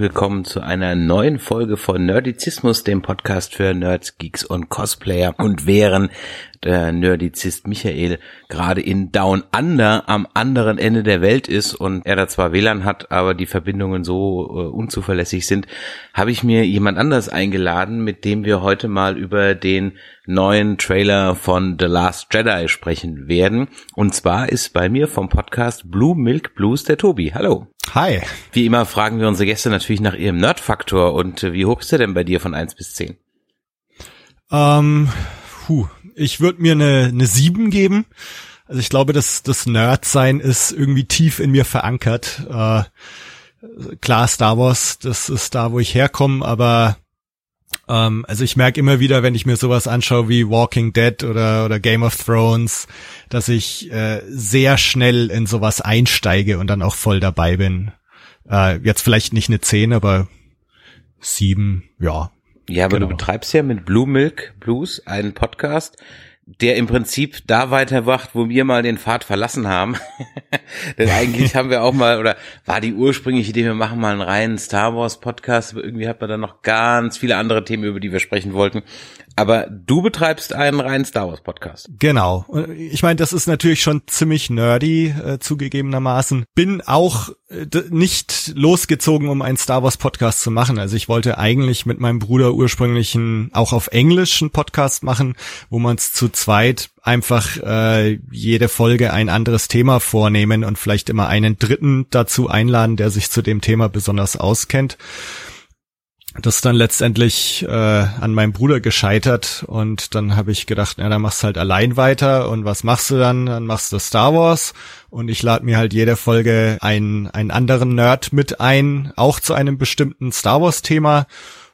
willkommen zu einer neuen Folge von Nerdizismus, dem Podcast für Nerds, Geeks und Cosplayer. Und während der Nerdizist Michael gerade in Down Under am anderen Ende der Welt ist und er da zwar WLAN hat, aber die Verbindungen so äh, unzuverlässig sind, habe ich mir jemand anders eingeladen, mit dem wir heute mal über den neuen Trailer von The Last Jedi sprechen werden. Und zwar ist bei mir vom Podcast Blue Milk Blues der Tobi. Hallo. Hi. Wie immer fragen wir unsere Gäste natürlich nach ihrem Nerdfaktor und äh, wie hoch ist er denn bei dir von eins bis zehn? Ähm, puh, ich würde mir eine, eine 7 geben. Also ich glaube, dass das Nerdsein ist irgendwie tief in mir verankert. Äh, klar, Star Wars, das ist da, wo ich herkomme, aber ähm, also ich merke immer wieder, wenn ich mir sowas anschaue wie Walking Dead oder, oder Game of Thrones, dass ich äh, sehr schnell in sowas einsteige und dann auch voll dabei bin. Äh, jetzt vielleicht nicht eine 10, aber 7, ja, ja, aber genau. du betreibst ja mit Blue Milk Blues einen Podcast, der im Prinzip da weiterwacht, wo wir mal den Pfad verlassen haben. Denn eigentlich haben wir auch mal, oder war die ursprüngliche Idee, wir machen mal einen reinen Star Wars Podcast, aber irgendwie hat man dann noch ganz viele andere Themen, über die wir sprechen wollten. Aber du betreibst einen reinen Star Wars Podcast. Genau. Ich meine, das ist natürlich schon ziemlich nerdy, äh, zugegebenermaßen. Bin auch äh, nicht losgezogen, um einen Star Wars Podcast zu machen. Also ich wollte eigentlich mit meinem Bruder ursprünglich einen, auch auf Englisch einen Podcast machen, wo man es zu zweit einfach äh, jede Folge ein anderes Thema vornehmen und vielleicht immer einen Dritten dazu einladen, der sich zu dem Thema besonders auskennt das ist dann letztendlich äh, an meinem Bruder gescheitert und dann habe ich gedacht, na, dann machst du halt allein weiter und was machst du dann? Dann machst du Star Wars und ich lade mir halt jede Folge einen, einen anderen Nerd mit ein, auch zu einem bestimmten Star Wars Thema.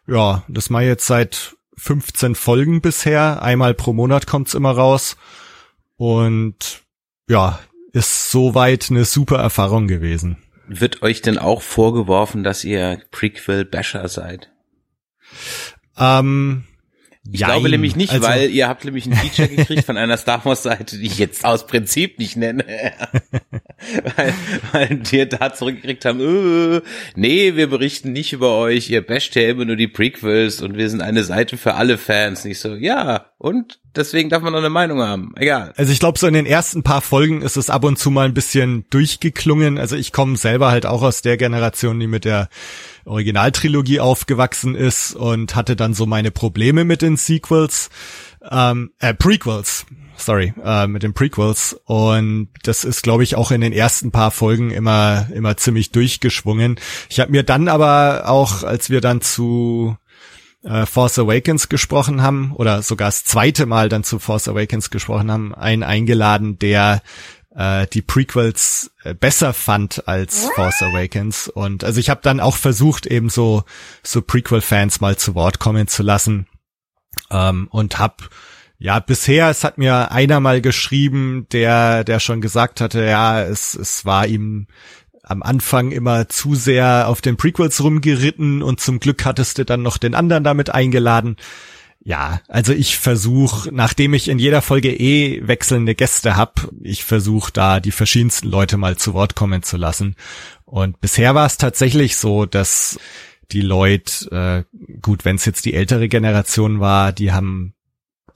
Ja, das mache ich jetzt seit 15 Folgen bisher. Einmal pro Monat kommt's immer raus und ja, ist soweit eine super Erfahrung gewesen. Wird euch denn auch vorgeworfen, dass ihr Prequel-Basher seid? Ähm, ich Jein. glaube nämlich nicht, also, weil ihr habt nämlich ein Feature gekriegt von einer Star Wars Seite, die ich jetzt aus Prinzip nicht nenne, weil, weil die da zurückgekriegt haben, äh, nee, wir berichten nicht über euch, ihr basht ja immer nur die Prequels und wir sind eine Seite für alle Fans. Nicht so, ja, und deswegen darf man noch eine Meinung haben. Egal. Also ich glaube, so in den ersten paar Folgen ist es ab und zu mal ein bisschen durchgeklungen. Also ich komme selber halt auch aus der Generation, die mit der Originaltrilogie aufgewachsen ist und hatte dann so meine Probleme mit den Sequels, ähm, äh, Prequels, sorry, äh, mit den Prequels. Und das ist, glaube ich, auch in den ersten paar Folgen immer, immer ziemlich durchgeschwungen. Ich habe mir dann aber auch, als wir dann zu äh, Force Awakens gesprochen haben oder sogar das zweite Mal dann zu Force Awakens gesprochen haben, einen eingeladen, der äh, die Prequels äh, besser fand als Force Awakens. Und also ich habe dann auch versucht, eben so, so Prequel-Fans mal zu Wort kommen zu lassen. Ähm, und hab ja, bisher, es hat mir einer mal geschrieben, der, der schon gesagt hatte, ja, es, es war ihm am Anfang immer zu sehr auf den Prequels rumgeritten und zum Glück hattest du dann noch den anderen damit eingeladen. Ja, also ich versuche, nachdem ich in jeder Folge eh wechselnde Gäste hab, ich versuche da die verschiedensten Leute mal zu Wort kommen zu lassen. Und bisher war es tatsächlich so, dass die Leute, äh, gut, wenn es jetzt die ältere Generation war, die haben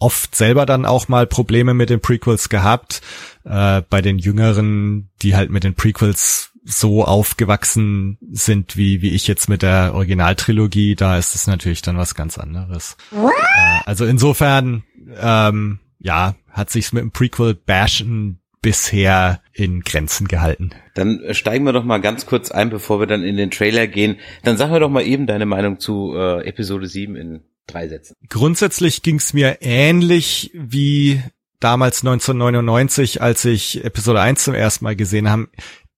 oft selber dann auch mal Probleme mit den Prequels gehabt. Äh, bei den Jüngeren, die halt mit den Prequels so aufgewachsen sind wie, wie ich jetzt mit der Originaltrilogie, da ist es natürlich dann was ganz anderes. Äh, also insofern, ähm, ja, hat sich's mit dem Prequel-Bashen bisher in Grenzen gehalten. Dann steigen wir doch mal ganz kurz ein, bevor wir dann in den Trailer gehen. Dann sag mir doch mal eben deine Meinung zu äh, Episode 7 in drei Sätzen. Grundsätzlich ging's mir ähnlich wie damals 1999, als ich Episode 1 zum ersten Mal gesehen habe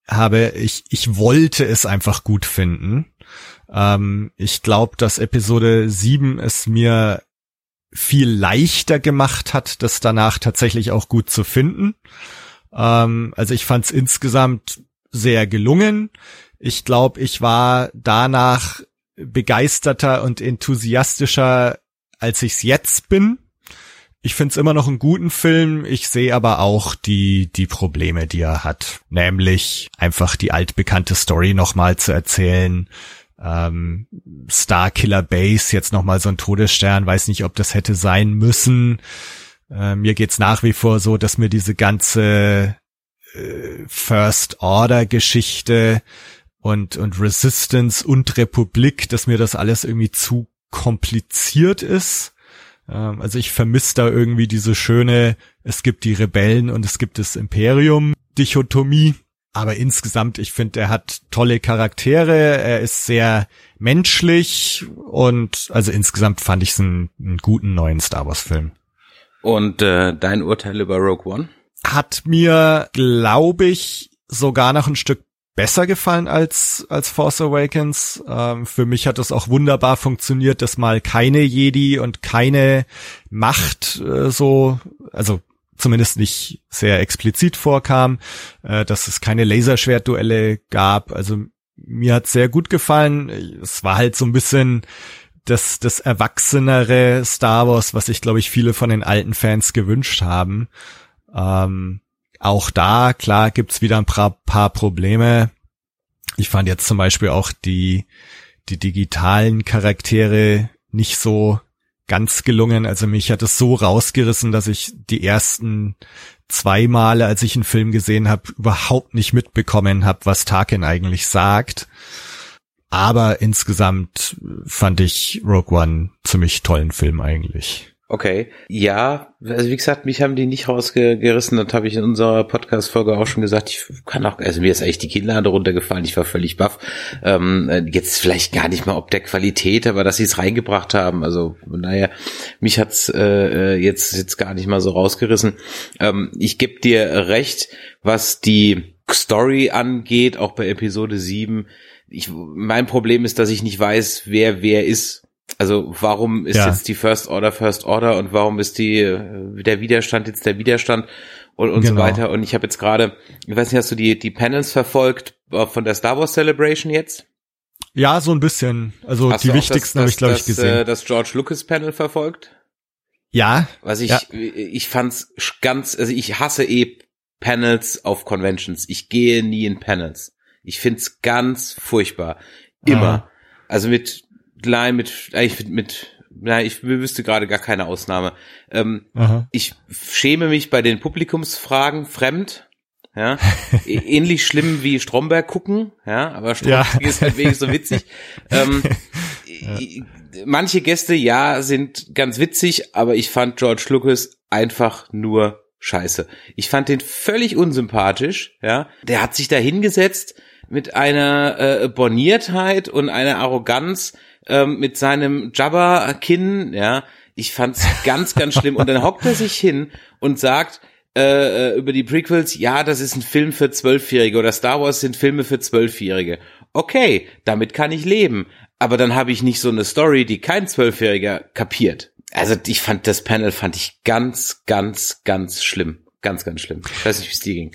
habe, ich, ich wollte es einfach gut finden. Ähm, ich glaube, dass Episode 7 es mir viel leichter gemacht hat, das danach tatsächlich auch gut zu finden. Ähm, also ich fand es insgesamt sehr gelungen. Ich glaube, ich war danach begeisterter und enthusiastischer, als ich es jetzt bin. Ich find's immer noch einen guten Film. Ich sehe aber auch die, die Probleme, die er hat. Nämlich einfach die altbekannte Story nochmal zu erzählen. ähm, Starkiller Base jetzt nochmal so ein Todesstern, weiß nicht, ob das hätte sein müssen. Äh, mir geht's nach wie vor so, dass mir diese ganze äh, First Order Geschichte und, und Resistance und Republik, dass mir das alles irgendwie zu kompliziert ist. Ähm, also ich vermisse da irgendwie diese schöne, es gibt die Rebellen und es gibt das Imperium Dichotomie. Aber insgesamt, ich finde, er hat tolle Charaktere, er ist sehr menschlich und also insgesamt fand ich es einen, einen guten neuen Star Wars Film. Und äh, dein Urteil über Rogue One? Hat mir, glaube ich, sogar noch ein Stück besser gefallen als als Force Awakens. Ähm, für mich hat es auch wunderbar funktioniert, dass mal keine Jedi und keine Macht äh, so, also zumindest nicht sehr explizit vorkam, äh, dass es keine Laserschwertduelle gab. Also mir hat sehr gut gefallen. Es war halt so ein bisschen das, das erwachsenere Star Wars, was sich, glaube ich, viele von den alten Fans gewünscht haben. Ähm, auch da, klar, gibt's wieder ein paar, paar Probleme. Ich fand jetzt zum Beispiel auch die, die digitalen Charaktere nicht so ganz gelungen. Also mich hat es so rausgerissen, dass ich die ersten zwei Male, als ich einen Film gesehen habe, überhaupt nicht mitbekommen habe, was Tarkin eigentlich sagt. Aber insgesamt fand ich Rogue One ziemlich tollen Film eigentlich. Okay, ja, also wie gesagt, mich haben die nicht rausgerissen. Das habe ich in unserer Podcast-Folge auch schon gesagt. Ich kann auch, also mir ist eigentlich die Kinnlade runtergefallen. Ich war völlig baff. Ähm, jetzt vielleicht gar nicht mal ob der Qualität, aber dass sie es reingebracht haben. Also naja, mich hat's äh, jetzt jetzt gar nicht mal so rausgerissen. Ähm, ich gebe dir recht, was die Story angeht, auch bei Episode 7 ich, mein Problem ist, dass ich nicht weiß, wer wer ist. Also warum ist ja. jetzt die First Order First Order und warum ist die äh, der Widerstand jetzt der Widerstand und, und genau. so weiter. Und ich habe jetzt gerade, ich weiß nicht, hast du die die Panels verfolgt äh, von der Star Wars Celebration jetzt? Ja, so ein bisschen. Also hast die wichtigsten habe ich glaube ich gesehen. Äh, das George Lucas Panel verfolgt? Ja. Was ich ja. ich fand's ganz, also ich hasse eh Panels auf Conventions. Ich gehe nie in Panels. Ich find's ganz furchtbar. Immer. Aha. Also mit, nein, mit, eigentlich mit, mit Nein, ich wüsste gerade gar keine Ausnahme. Ähm, ich schäme mich bei den Publikumsfragen fremd. Ja, ähnlich schlimm wie Stromberg gucken. Ja, aber Stromberg ja. ist halt wenigstens so witzig. ähm, ja. Manche Gäste, ja, sind ganz witzig, aber ich fand George Lucas einfach nur scheiße. Ich fand den völlig unsympathisch. Ja, der hat sich da hingesetzt mit einer äh, Borniertheit und einer Arroganz ähm, mit seinem Jabba-Kinn, ja, ich fand's ganz, ganz schlimm. Und dann hockt er sich hin und sagt äh, äh, über die Prequels, ja, das ist ein Film für Zwölfjährige oder Star Wars sind Filme für Zwölfjährige. Okay, damit kann ich leben. Aber dann habe ich nicht so eine Story, die kein Zwölfjähriger kapiert. Also ich fand das Panel fand ich ganz, ganz, ganz schlimm. Ganz, ganz schlimm. Ich weiß nicht, wie es dir ging.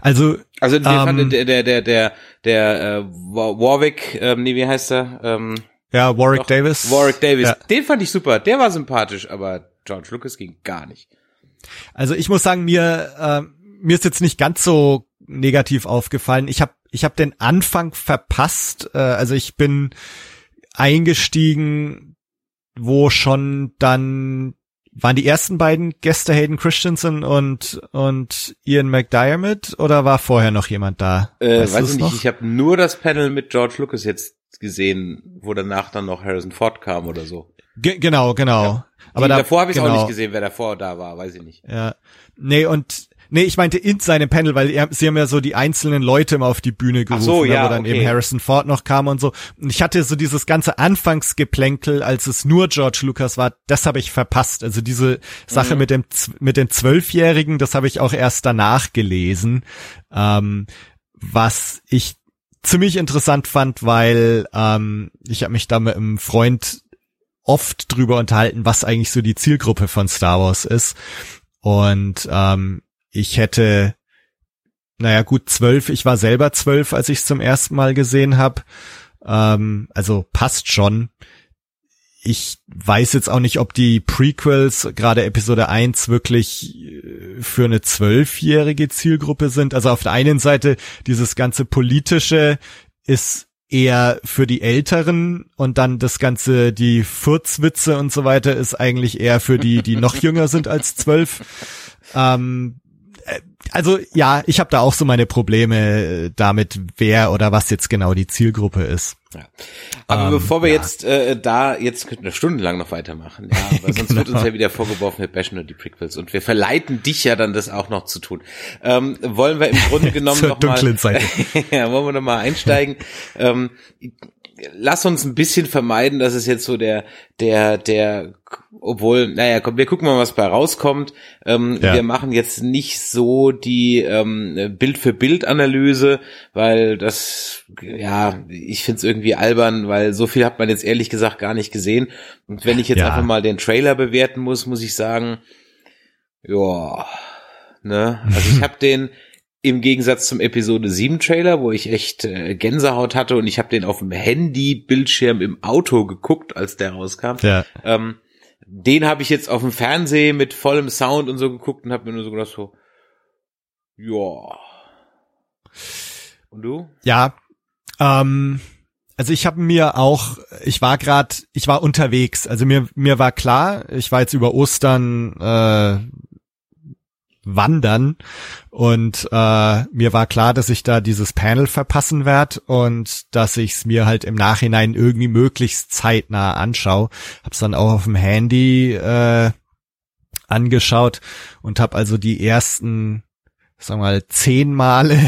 Also, also ähm, der der der der der äh, Warwick, ähm, nee, wie heißt er? Ähm, ja, Warwick doch, Davis. Warwick Davis. Ja. Den fand ich super. Der war sympathisch, aber George Lucas ging gar nicht. Also ich muss sagen, mir äh, mir ist jetzt nicht ganz so negativ aufgefallen. Ich habe ich hab den Anfang verpasst. Äh, also ich bin eingestiegen, wo schon dann waren die ersten beiden Gäste Hayden Christensen und und Ian McDiarmid oder war vorher noch jemand da? Äh, weißt weiß ich nicht. Noch? Ich habe nur das Panel mit George Lucas jetzt gesehen, wo danach dann noch Harrison Ford kam oder so. Ge genau, genau. Ja. Aber da, davor habe ich genau. auch nicht gesehen, wer davor da war, weiß ich nicht. Ja. Nee, und Nee, ich meinte in seinem Panel, weil er, sie haben ja so die einzelnen Leute immer auf die Bühne gerufen, so, ja, wo dann okay. eben Harrison Ford noch kam und so. Und ich hatte so dieses ganze Anfangsgeplänkel, als es nur George Lucas war, das habe ich verpasst. Also diese Sache mhm. mit dem mit den Zwölfjährigen, das habe ich auch erst danach gelesen. Ähm, was ich ziemlich interessant fand, weil ähm, ich habe mich da mit einem Freund oft drüber unterhalten, was eigentlich so die Zielgruppe von Star Wars ist. Und ähm, ich hätte, naja gut, zwölf, ich war selber zwölf, als ich es zum ersten Mal gesehen habe. Ähm, also passt schon. Ich weiß jetzt auch nicht, ob die Prequels, gerade Episode 1, wirklich äh, für eine zwölfjährige Zielgruppe sind. Also auf der einen Seite, dieses ganze politische ist eher für die Älteren und dann das ganze, die Furzwitze und so weiter ist eigentlich eher für die, die noch jünger sind als zwölf. Ähm, äh, also ja, ich habe da auch so meine Probleme äh, damit, wer oder was jetzt genau die Zielgruppe ist. Ja. Aber ähm, bevor wir ja. jetzt äh, da jetzt könnten wir stundenlang noch weitermachen, ja, weil sonst genau. wird uns ja wieder vorgeworfen, wir bashen nur die Prequels und wir verleiten dich ja dann das auch noch zu tun. Ähm, wollen wir im Grunde genommen noch mal, ja, wollen wir noch mal einsteigen? ähm, lass uns ein bisschen vermeiden, dass es jetzt so der, der, der, obwohl, naja, komm, wir gucken mal, was bei rauskommt. Ähm, ja. Wir machen jetzt nicht so die ähm, Bild für Bild Analyse, weil das, ja, ich find's irgendwie albern, weil so viel hat man jetzt ehrlich gesagt gar nicht gesehen. Und wenn ich jetzt ja. einfach mal den Trailer bewerten muss, muss ich sagen, ja, ne, also ich habe den im Gegensatz zum Episode 7 Trailer, wo ich echt äh, Gänsehaut hatte und ich habe den auf dem Handy-Bildschirm im Auto geguckt, als der rauskam. Ja. Ähm, den habe ich jetzt auf dem Fernsehen mit vollem Sound und so geguckt und habe mir nur so gedacht so, ja. Und du? Ja. Ähm, also ich habe mir auch, ich war gerade, ich war unterwegs. Also mir mir war klar, ich war jetzt über Ostern äh, wandern und äh, mir war klar, dass ich da dieses Panel verpassen werde und dass ich es mir halt im Nachhinein irgendwie möglichst zeitnah anschaue. Hab's dann auch auf dem Handy äh, angeschaut und habe also die ersten, wir mal, zehn Male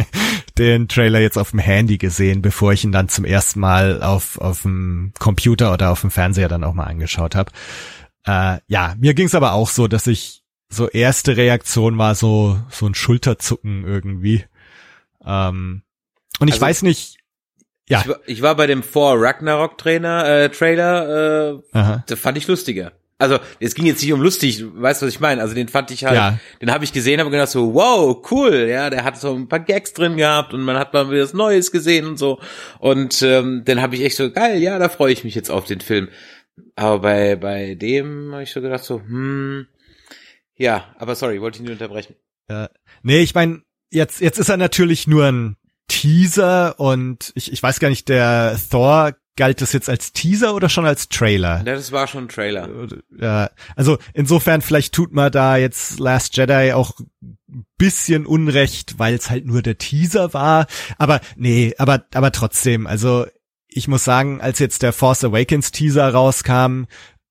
den Trailer jetzt auf dem Handy gesehen, bevor ich ihn dann zum ersten Mal auf, auf dem Computer oder auf dem Fernseher dann auch mal angeschaut habe. Äh, ja, mir ging's aber auch so, dass ich so erste Reaktion war so, so ein Schulterzucken irgendwie. Ähm, und ich also, weiß nicht, ja. Ich war, ich war bei dem Vor Ragnarok Trainer, äh, Trailer, äh, da fand ich lustiger. Also, es ging jetzt nicht um lustig, weißt du, was ich meine? Also, den fand ich halt, ja. den habe ich gesehen, habe gedacht so, wow, cool, ja, der hat so ein paar Gags drin gehabt und man hat mal wieder was Neues gesehen und so. Und ähm, den habe ich echt so, geil, ja, da freue ich mich jetzt auf den Film. Aber bei, bei dem habe ich so gedacht so, hm, ja, aber sorry, wollte ich nicht unterbrechen. Ja. Nee, ich meine, jetzt, jetzt ist er natürlich nur ein Teaser und ich, ich weiß gar nicht, der Thor galt das jetzt als Teaser oder schon als Trailer? Ja, das war schon ein Trailer. Ja, also insofern vielleicht tut man da jetzt Last Jedi auch bisschen Unrecht, weil es halt nur der Teaser war. Aber nee, aber aber trotzdem, also ich muss sagen, als jetzt der Force Awakens Teaser rauskam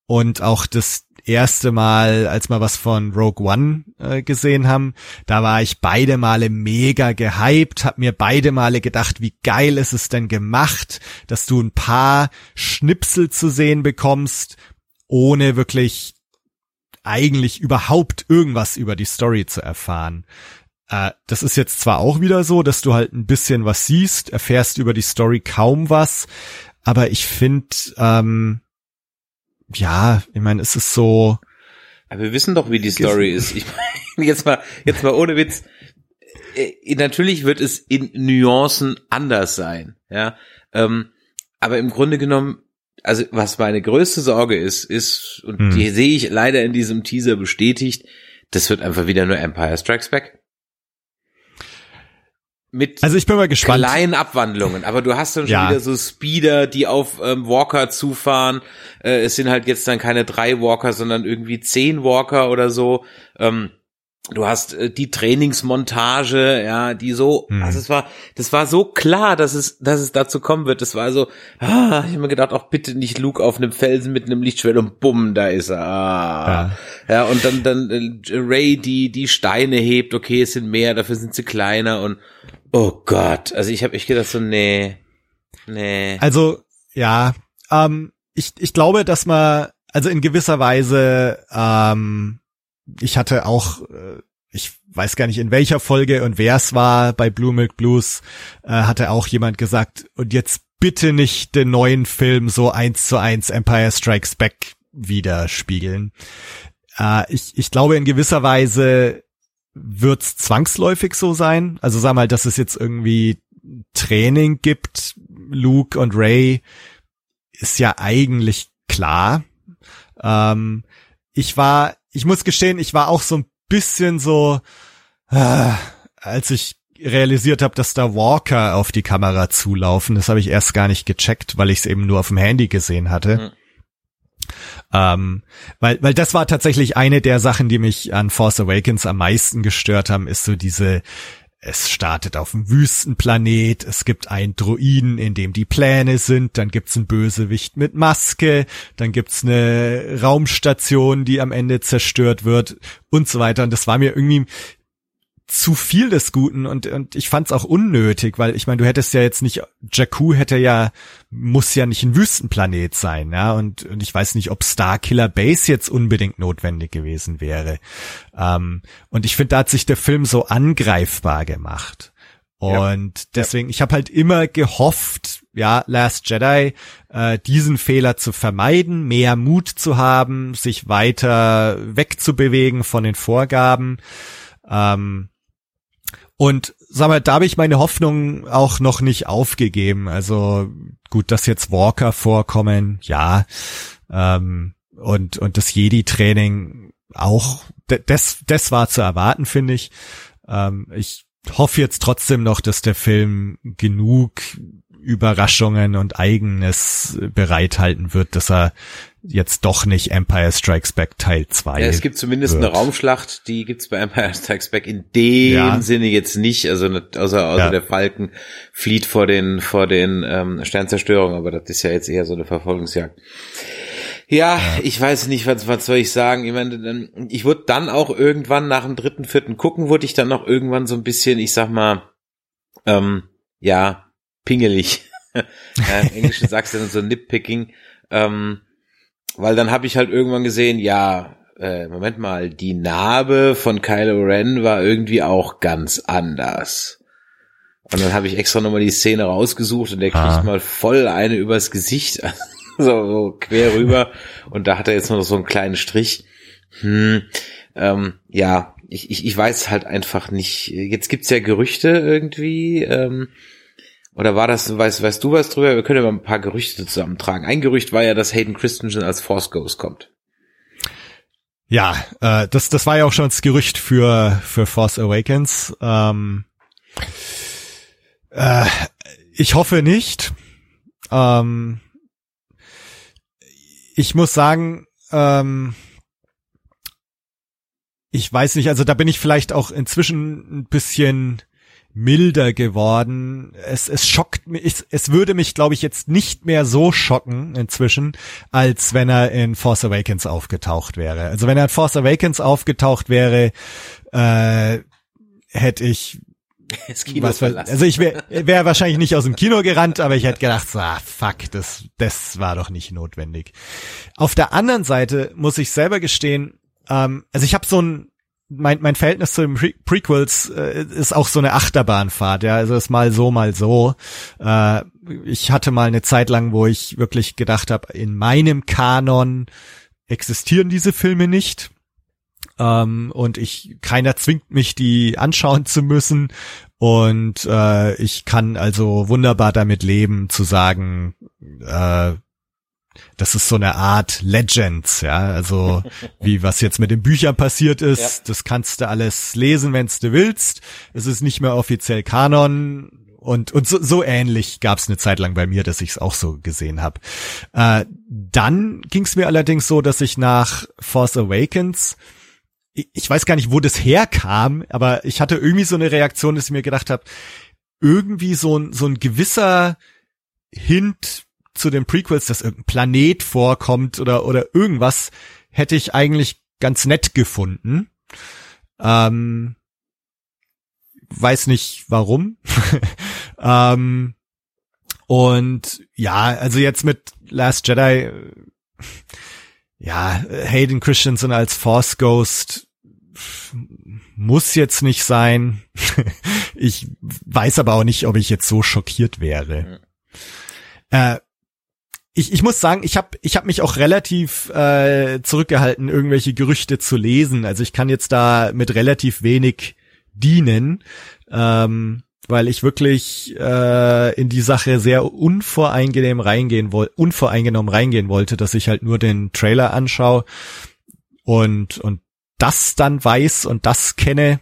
und auch das erste Mal, als wir was von Rogue One äh, gesehen haben, da war ich beide Male mega gehypt, hab mir beide Male gedacht, wie geil ist es denn gemacht, dass du ein paar Schnipsel zu sehen bekommst, ohne wirklich eigentlich überhaupt irgendwas über die Story zu erfahren. Äh, das ist jetzt zwar auch wieder so, dass du halt ein bisschen was siehst, erfährst über die Story kaum was, aber ich finde, ähm, ja, ich meine, es ist so. Aber wir wissen doch, wie die Story ist. Ich meine, jetzt mal, jetzt mal ohne Witz. Äh, natürlich wird es in Nuancen anders sein, ja. Ähm, aber im Grunde genommen, also was meine größte Sorge ist, ist, und hm. die sehe ich leider in diesem Teaser bestätigt, das wird einfach wieder nur Empire Strikes Back mit also ich bin mal gespannt. kleinen Abwandlungen, aber du hast dann schon ja. wieder so Speeder, die auf ähm, Walker zufahren. Äh, es sind halt jetzt dann keine drei Walker, sondern irgendwie zehn Walker oder so. Ähm, du hast äh, die Trainingsmontage, ja, die so, hm. also es war, das war so klar, dass es, dass es dazu kommen wird. Das war so, ah, ich habe mir gedacht, auch bitte nicht Luke auf einem Felsen mit einem Lichtschwert und bumm, da ist er. Ah. Ja. ja, und dann, dann äh, Ray, die die Steine hebt, okay, es sind mehr, dafür sind sie kleiner und Oh Gott, also ich habe echt gedacht so, nee, nee. Also, ja, ähm, ich, ich glaube, dass man, also in gewisser Weise, ähm, ich hatte auch, äh, ich weiß gar nicht in welcher Folge und wer es war bei Blue Milk Blues, äh, hatte auch jemand gesagt, und jetzt bitte nicht den neuen Film so eins zu eins Empire Strikes Back widerspiegeln. Äh, ich, ich glaube in gewisser Weise wird's zwangsläufig so sein? Also sag mal, dass es jetzt irgendwie Training gibt, Luke und Ray, ist ja eigentlich klar. Ähm, ich war, ich muss gestehen, ich war auch so ein bisschen so, äh, als ich realisiert habe, dass da Walker auf die Kamera zulaufen. Das habe ich erst gar nicht gecheckt, weil ich es eben nur auf dem Handy gesehen hatte. Mhm. Ähm, weil, weil das war tatsächlich eine der Sachen, die mich an Force Awakens am meisten gestört haben, ist so diese, es startet auf einem Wüstenplanet, es gibt einen Druiden, in dem die Pläne sind, dann gibt's einen Bösewicht mit Maske, dann gibt's eine Raumstation, die am Ende zerstört wird und so weiter. Und das war mir irgendwie zu viel des Guten und, und ich fand es auch unnötig, weil ich meine, du hättest ja jetzt nicht, Jakku hätte ja, muss ja nicht ein Wüstenplanet sein, ja, und, und ich weiß nicht, ob Starkiller Base jetzt unbedingt notwendig gewesen wäre. Ähm, und ich finde, da hat sich der Film so angreifbar gemacht. Und ja. deswegen, ich habe halt immer gehofft, ja, Last Jedi, äh, diesen Fehler zu vermeiden, mehr Mut zu haben, sich weiter wegzubewegen von den Vorgaben. Ähm, und sag mal, da habe ich meine Hoffnung auch noch nicht aufgegeben. Also gut, dass jetzt Walker vorkommen, ja. Ähm, und, und das Jedi-Training auch, das, das war zu erwarten, finde ich. Ähm, ich hoffe jetzt trotzdem noch, dass der Film genug Überraschungen und eigenes bereithalten wird, dass er jetzt doch nicht Empire Strikes Back Teil 2. Ja, es gibt zumindest wird. eine Raumschlacht, die gibt's bei Empire Strikes Back in dem ja. Sinne jetzt nicht, also außer, außer ja. der Falken flieht vor den vor den ähm, Sternzerstörungen, aber das ist ja jetzt eher so eine Verfolgungsjagd. Ja, ja, ich weiß nicht, was, was soll ich sagen. Ich meine, ich wurde dann auch irgendwann nach dem dritten, vierten gucken, wurde ich dann noch irgendwann so ein bisschen, ich sag mal, ähm, ja, pingelig. ja, Im Englischen sagst du dann so Nitpicking. Ähm, weil dann habe ich halt irgendwann gesehen, ja, äh, Moment mal, die Narbe von Kylo Ren war irgendwie auch ganz anders. Und dann habe ich extra nochmal die Szene rausgesucht und der kriegt ah. mal voll eine übers Gesicht, so, so quer rüber. Und da hat er jetzt noch so einen kleinen Strich. Hm, ähm, ja, ich, ich, ich weiß halt einfach nicht. Jetzt gibt's ja Gerüchte irgendwie. Ähm, oder war das, weißt, weißt du was drüber? Wir können ja mal ein paar Gerüchte zusammentragen. Ein Gerücht war ja, dass Hayden Christensen als Force Ghost kommt. Ja, äh, das, das war ja auch schon das Gerücht für, für Force Awakens. Ähm, äh, ich hoffe nicht. Ähm, ich muss sagen, ähm, ich weiß nicht, also da bin ich vielleicht auch inzwischen ein bisschen milder geworden. Es, es schockt mich, es, es würde mich, glaube ich, jetzt nicht mehr so schocken inzwischen, als wenn er in Force Awakens aufgetaucht wäre. Also wenn er in Force Awakens aufgetaucht wäre, äh, hätte ich was, also ich wäre wär wahrscheinlich nicht aus dem Kino gerannt, aber ich hätte gedacht, so, ah, fuck, das, das war doch nicht notwendig. Auf der anderen Seite muss ich selber gestehen, ähm, also ich habe so ein mein, mein Verhältnis zu den Pre Prequels äh, ist auch so eine Achterbahnfahrt, ja, also ist mal so, mal so. Äh, ich hatte mal eine Zeit lang, wo ich wirklich gedacht habe, in meinem Kanon existieren diese Filme nicht. Ähm, und ich, keiner zwingt mich, die anschauen zu müssen. Und äh, ich kann also wunderbar damit leben, zu sagen, äh, das ist so eine Art Legends, ja, also wie was jetzt mit den Büchern passiert ist, ja. das kannst du alles lesen, wenn du willst. Es ist nicht mehr offiziell Kanon und und so, so ähnlich gab es eine Zeit lang bei mir, dass ich es auch so gesehen habe. Äh, dann ging es mir allerdings so, dass ich nach Force Awakens ich weiß gar nicht, wo das herkam, aber ich hatte irgendwie so eine Reaktion, dass ich mir gedacht habe, irgendwie so ein so ein gewisser Hint zu den Prequels, dass irgendein Planet vorkommt oder, oder irgendwas, hätte ich eigentlich ganz nett gefunden. Ähm, weiß nicht warum. ähm, und ja, also jetzt mit Last Jedi, ja, Hayden Christensen als Force Ghost muss jetzt nicht sein. ich weiß aber auch nicht, ob ich jetzt so schockiert wäre. Ja. Äh, ich, ich muss sagen, ich habe ich hab mich auch relativ äh, zurückgehalten, irgendwelche Gerüchte zu lesen. Also ich kann jetzt da mit relativ wenig dienen, ähm, weil ich wirklich äh, in die Sache sehr unvoreingenommen reingehen wollte, unvoreingenommen reingehen wollte, dass ich halt nur den Trailer anschaue und und das dann weiß und das kenne.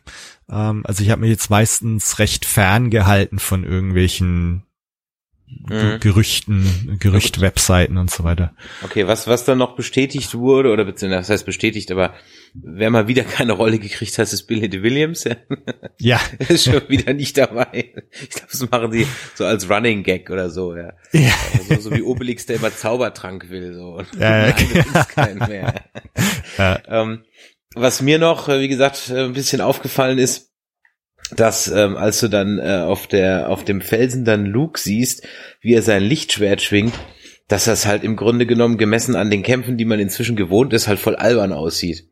Ähm, also ich habe mich jetzt meistens recht fern gehalten von irgendwelchen mhm. Gerüchten, Gerücht-Webseiten und so weiter. Okay, was, was dann noch bestätigt wurde, oder beziehungsweise, das heißt bestätigt, aber wer mal wieder keine Rolle gekriegt hat, ist Billy de Williams. Ja. ist schon wieder nicht dabei. Ich glaube, das machen sie so als Running Gag oder so, ja. ja. Also, so wie Obelix, der immer Zaubertrank will, so. Und ja, ja. kein mehr. Ja. Ähm, was mir noch, wie gesagt, ein bisschen aufgefallen ist, dass ähm, als du dann äh, auf der auf dem Felsen dann Luke siehst, wie er sein Lichtschwert schwingt, dass das halt im Grunde genommen gemessen an den Kämpfen, die man inzwischen gewohnt ist, halt voll albern aussieht.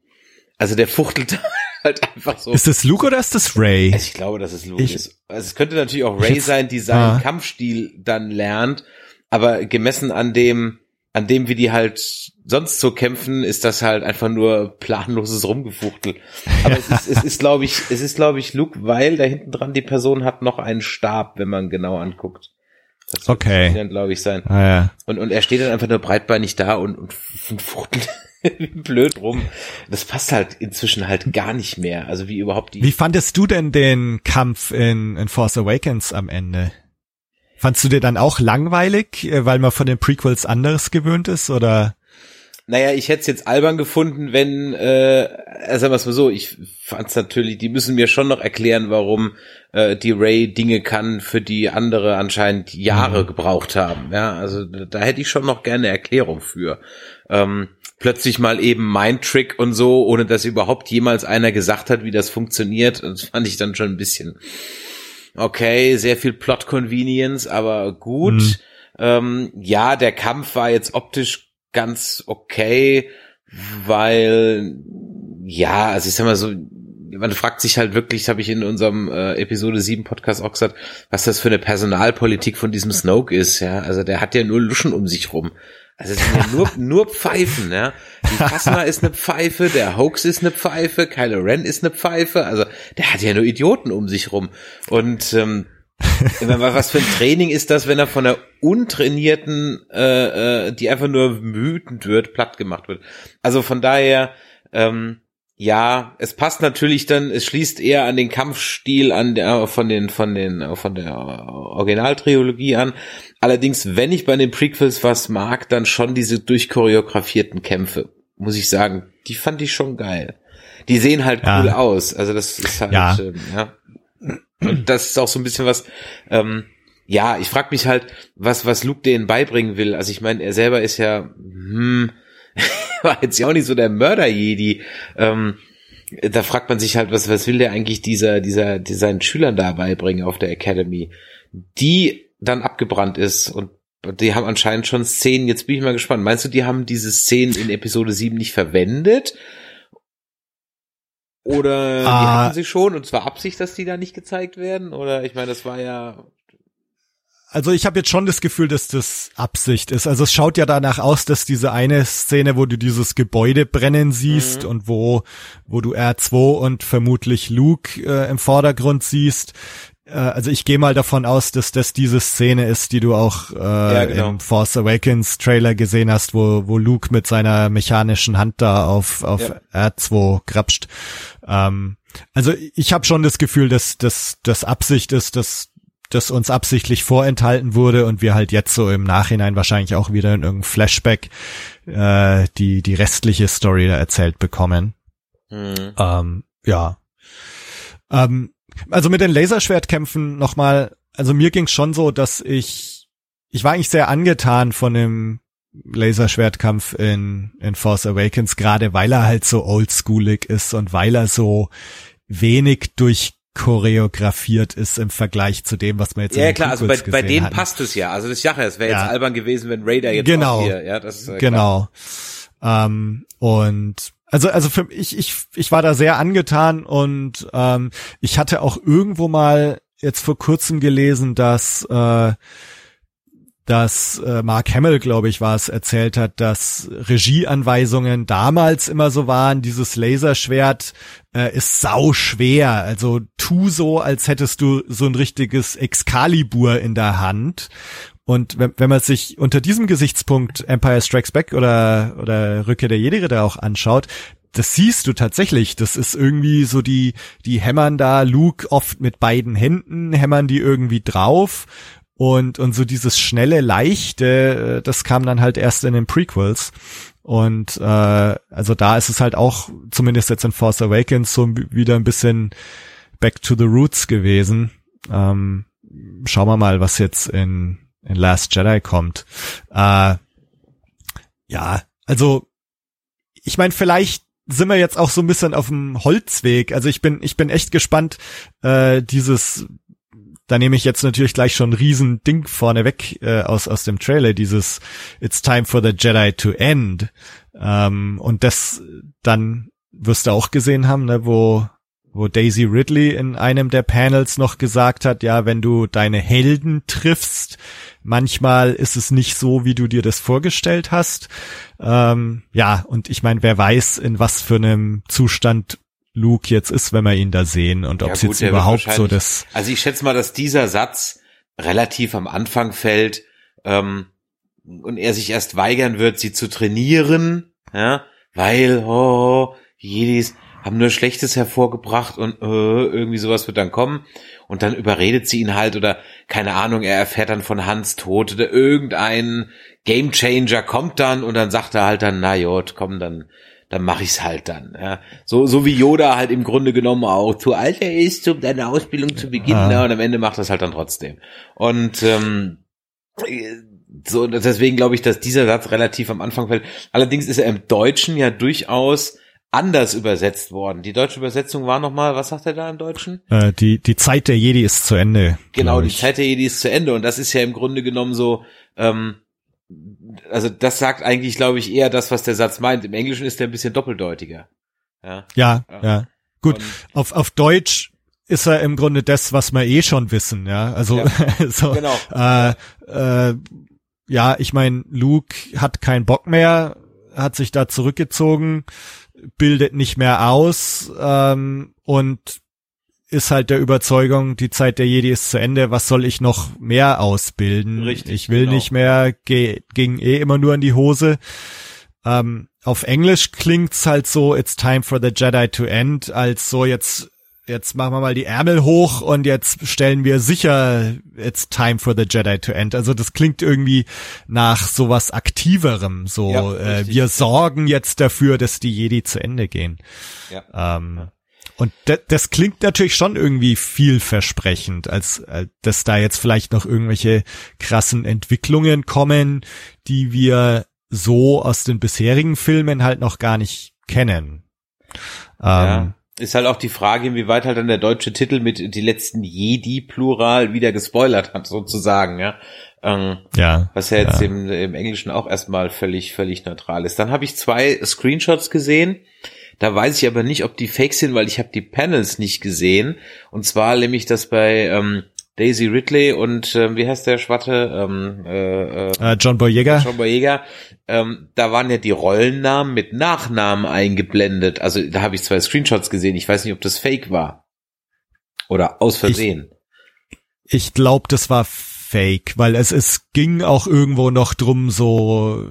Also der fuchtelt halt einfach so. Ist das Luke oder ist das Ray? Also ich glaube, dass es Luke ich, ist. Also es könnte natürlich auch Ray sein, die seinen ah. Kampfstil dann lernt, aber gemessen an dem an dem, wie die halt sonst so kämpfen, ist das halt einfach nur planloses Rumgefuchtel. Aber es ist, es ist glaube ich, es ist, glaube ich, Luke, weil da hinten dran die Person hat noch einen Stab, wenn man genau anguckt. Das okay. dann, glaube ich, sein. Ah, ja. und, und er steht dann einfach nur breitbeinig da und, und, und fuchtelt blöd rum. Das passt halt inzwischen halt gar nicht mehr. Also wie überhaupt die. Wie fandest du denn den Kampf in, in Force Awakens am Ende? Fandst du dir dann auch langweilig, äh, weil man von den Prequels anderes gewöhnt ist, oder? Naja, ich hätte es jetzt albern gefunden, wenn, äh, äh sagen wir es mal so, ich fand's natürlich, die müssen mir schon noch erklären, warum äh, die Ray Dinge kann, für die andere anscheinend Jahre mhm. gebraucht haben. Ja, also da hätte ich schon noch gerne Erklärung für. Ähm, plötzlich mal eben mein Trick und so, ohne dass überhaupt jemals einer gesagt hat, wie das funktioniert. Das fand ich dann schon ein bisschen okay, sehr viel Plot Convenience, aber gut. Mhm. Ähm, ja, der Kampf war jetzt optisch ganz okay, weil ja, also ich sag mal so, man fragt sich halt wirklich, habe ich in unserem äh, Episode 7 Podcast auch gesagt, was das für eine Personalpolitik von diesem Snoke ist, ja. Also der hat ja nur Luschen um sich rum. Also es sind ja nur, nur Pfeifen, ja. Die Phasma ist eine Pfeife, der Hoax ist eine Pfeife, Kylo Ren ist eine Pfeife, also der hat ja nur Idioten um sich rum. Und ähm, was für ein Training ist das, wenn er von der untrainierten, äh, äh, die einfach nur wütend wird, platt gemacht wird. Also von daher, ähm, ja, es passt natürlich dann, es schließt eher an den Kampfstil an der, von den, von den, von der Originaltrilogie an. Allerdings, wenn ich bei den Prequels was mag, dann schon diese durchchoreografierten Kämpfe, muss ich sagen. Die fand ich schon geil. Die sehen halt ja. cool aus. Also das ist halt, ja. Ähm, ja. Und das ist auch so ein bisschen was, ähm, ja, ich frage mich halt, was, was Luke denen beibringen will. Also ich meine, er selber ist ja, hm, war jetzt ja auch nicht so der Mörder-Jedi. Ähm, da fragt man sich halt, was, was will der eigentlich dieser, dieser, dieser seinen Schülern da beibringen auf der Academy, die dann abgebrannt ist und die haben anscheinend schon Szenen, jetzt bin ich mal gespannt. Meinst du, die haben diese Szenen in Episode 7 nicht verwendet? Oder ah. die hatten sie schon und zwar Absicht, dass die da nicht gezeigt werden? Oder ich meine, das war ja also ich habe jetzt schon das Gefühl, dass das Absicht ist. Also es schaut ja danach aus, dass diese eine Szene, wo du dieses Gebäude brennen siehst mhm. und wo wo du R2 und vermutlich Luke äh, im Vordergrund siehst. Äh, also ich gehe mal davon aus, dass das diese Szene ist, die du auch äh, ja, genau. im Force Awakens Trailer gesehen hast, wo wo Luke mit seiner mechanischen Hand da auf auf ja. R2 grapscht. Ähm, also ich habe schon das Gefühl, dass dass das Absicht ist, dass das uns absichtlich vorenthalten wurde und wir halt jetzt so im Nachhinein wahrscheinlich auch wieder in irgendeinem Flashback äh, die die restliche Story da erzählt bekommen. Mhm. Ähm, ja. Ähm, also mit den Laserschwertkämpfen nochmal, also mir ging's schon so, dass ich ich war eigentlich sehr angetan von dem Laserschwertkampf in, in Force Awakens, gerade weil er halt so oldschoolig ist und weil er so wenig durch choreografiert ist im Vergleich zu dem, was man jetzt ja klar, also bei, bei denen hatten. passt es ja. Also das Sache, es wäre jetzt ja. albern gewesen, wenn Raider jetzt genau. hier, ja, das ist äh, genau. Ähm, und also also für ich ich ich war da sehr angetan und ähm, ich hatte auch irgendwo mal jetzt vor kurzem gelesen, dass äh, dass äh, Mark Hamill, glaube ich, war es, erzählt hat, dass Regieanweisungen damals immer so waren, dieses Laserschwert äh, ist sau schwer. Also tu so, als hättest du so ein richtiges Excalibur in der Hand. Und wenn, wenn man sich unter diesem Gesichtspunkt Empire Strikes Back oder, oder Rückkehr der Jedi da auch anschaut, das siehst du tatsächlich. Das ist irgendwie so die, die hämmern da Luke oft mit beiden Händen, hämmern die irgendwie drauf. Und, und so dieses schnelle, leichte, äh, das kam dann halt erst in den Prequels. Und äh, also da ist es halt auch, zumindest jetzt in Force Awakens, so wieder ein bisschen back to the roots gewesen. Ähm, schauen wir mal, was jetzt in, in Last Jedi kommt. Äh, ja, also ich meine, vielleicht sind wir jetzt auch so ein bisschen auf dem Holzweg. Also ich bin, ich bin echt gespannt, äh, dieses, da nehme ich jetzt natürlich gleich schon ein riesen Ding vorneweg äh, aus, aus dem Trailer, dieses It's time for the Jedi to end. Ähm, und das dann wirst du auch gesehen haben, ne, wo wo Daisy Ridley in einem der Panels noch gesagt hat, ja, wenn du deine Helden triffst, manchmal ist es nicht so, wie du dir das vorgestellt hast. Ähm, ja, und ich meine, wer weiß, in was für einem Zustand Luke jetzt ist, wenn wir ihn da sehen und ob es jetzt überhaupt so das. Also ich schätze mal, dass dieser Satz relativ am Anfang fällt ähm, und er sich erst weigern wird, sie zu trainieren, ja, weil oh, Jedis haben nur Schlechtes hervorgebracht und äh, irgendwie sowas wird dann kommen und dann überredet sie ihn halt oder keine Ahnung, er erfährt dann von Hans Tod oder irgendein Gamechanger kommt dann und dann sagt er halt dann, na jod, komm, dann dann mache ich's halt dann. Ja. So, so wie Yoda halt im Grunde genommen auch zu alt er ist, um deine Ausbildung zu beginnen, ja. und am Ende macht das halt dann trotzdem. Und ähm, so deswegen glaube ich, dass dieser Satz relativ am Anfang fällt. Allerdings ist er im Deutschen ja durchaus anders übersetzt worden. Die deutsche Übersetzung war nochmal, was sagt er da im Deutschen? Äh, die, die Zeit der Jedi ist zu Ende. Genau, die Zeit der Jedi ist zu Ende. Und das ist ja im Grunde genommen so, ähm, also das sagt eigentlich, glaube ich, eher das, was der Satz meint. Im Englischen ist der ein bisschen doppeldeutiger. Ja, ja. ja. Gut, Und, auf, auf Deutsch ist er im Grunde das, was wir eh schon wissen, ja. Also ja, so, genau. äh, äh, ja, ich meine, Luke hat keinen Bock mehr, hat sich da zurückgezogen, bildet nicht mehr aus ähm, und ist halt der Überzeugung, die Zeit der Jedi ist zu Ende, was soll ich noch mehr ausbilden? Richtig, ich will genau. nicht mehr, ge ging eh immer nur in die Hose. Ähm, auf Englisch klingt's halt so, it's time for the Jedi to end, als so jetzt jetzt machen wir mal die Ärmel hoch und jetzt stellen wir sicher, it's time for the Jedi to end. Also das klingt irgendwie nach sowas aktiverem, so ja, äh, wir sorgen jetzt dafür, dass die Jedi zu Ende gehen. Ja. Ähm, und das klingt natürlich schon irgendwie vielversprechend, als, als äh, dass da jetzt vielleicht noch irgendwelche krassen Entwicklungen kommen, die wir so aus den bisherigen Filmen halt noch gar nicht kennen. Ähm, ist halt auch die Frage, inwieweit halt dann der deutsche Titel mit die letzten Jedi Plural wieder gespoilert hat, sozusagen, ja. Ähm, ja. Was ja jetzt ja. Im, im Englischen auch erstmal völlig, völlig neutral ist. Dann habe ich zwei Screenshots gesehen. Da weiß ich aber nicht, ob die fake sind, weil ich habe die Panels nicht gesehen. Und zwar nämlich das bei ähm, Daisy Ridley und ähm, wie heißt der Schwatte? Ähm, äh, äh, John Boyega. John Boyega. Ähm, da waren ja die Rollennamen mit Nachnamen eingeblendet. Also da habe ich zwei Screenshots gesehen. Ich weiß nicht, ob das Fake war oder aus Versehen. Ich, ich glaube, das war Fake, weil es es ging auch irgendwo noch drum so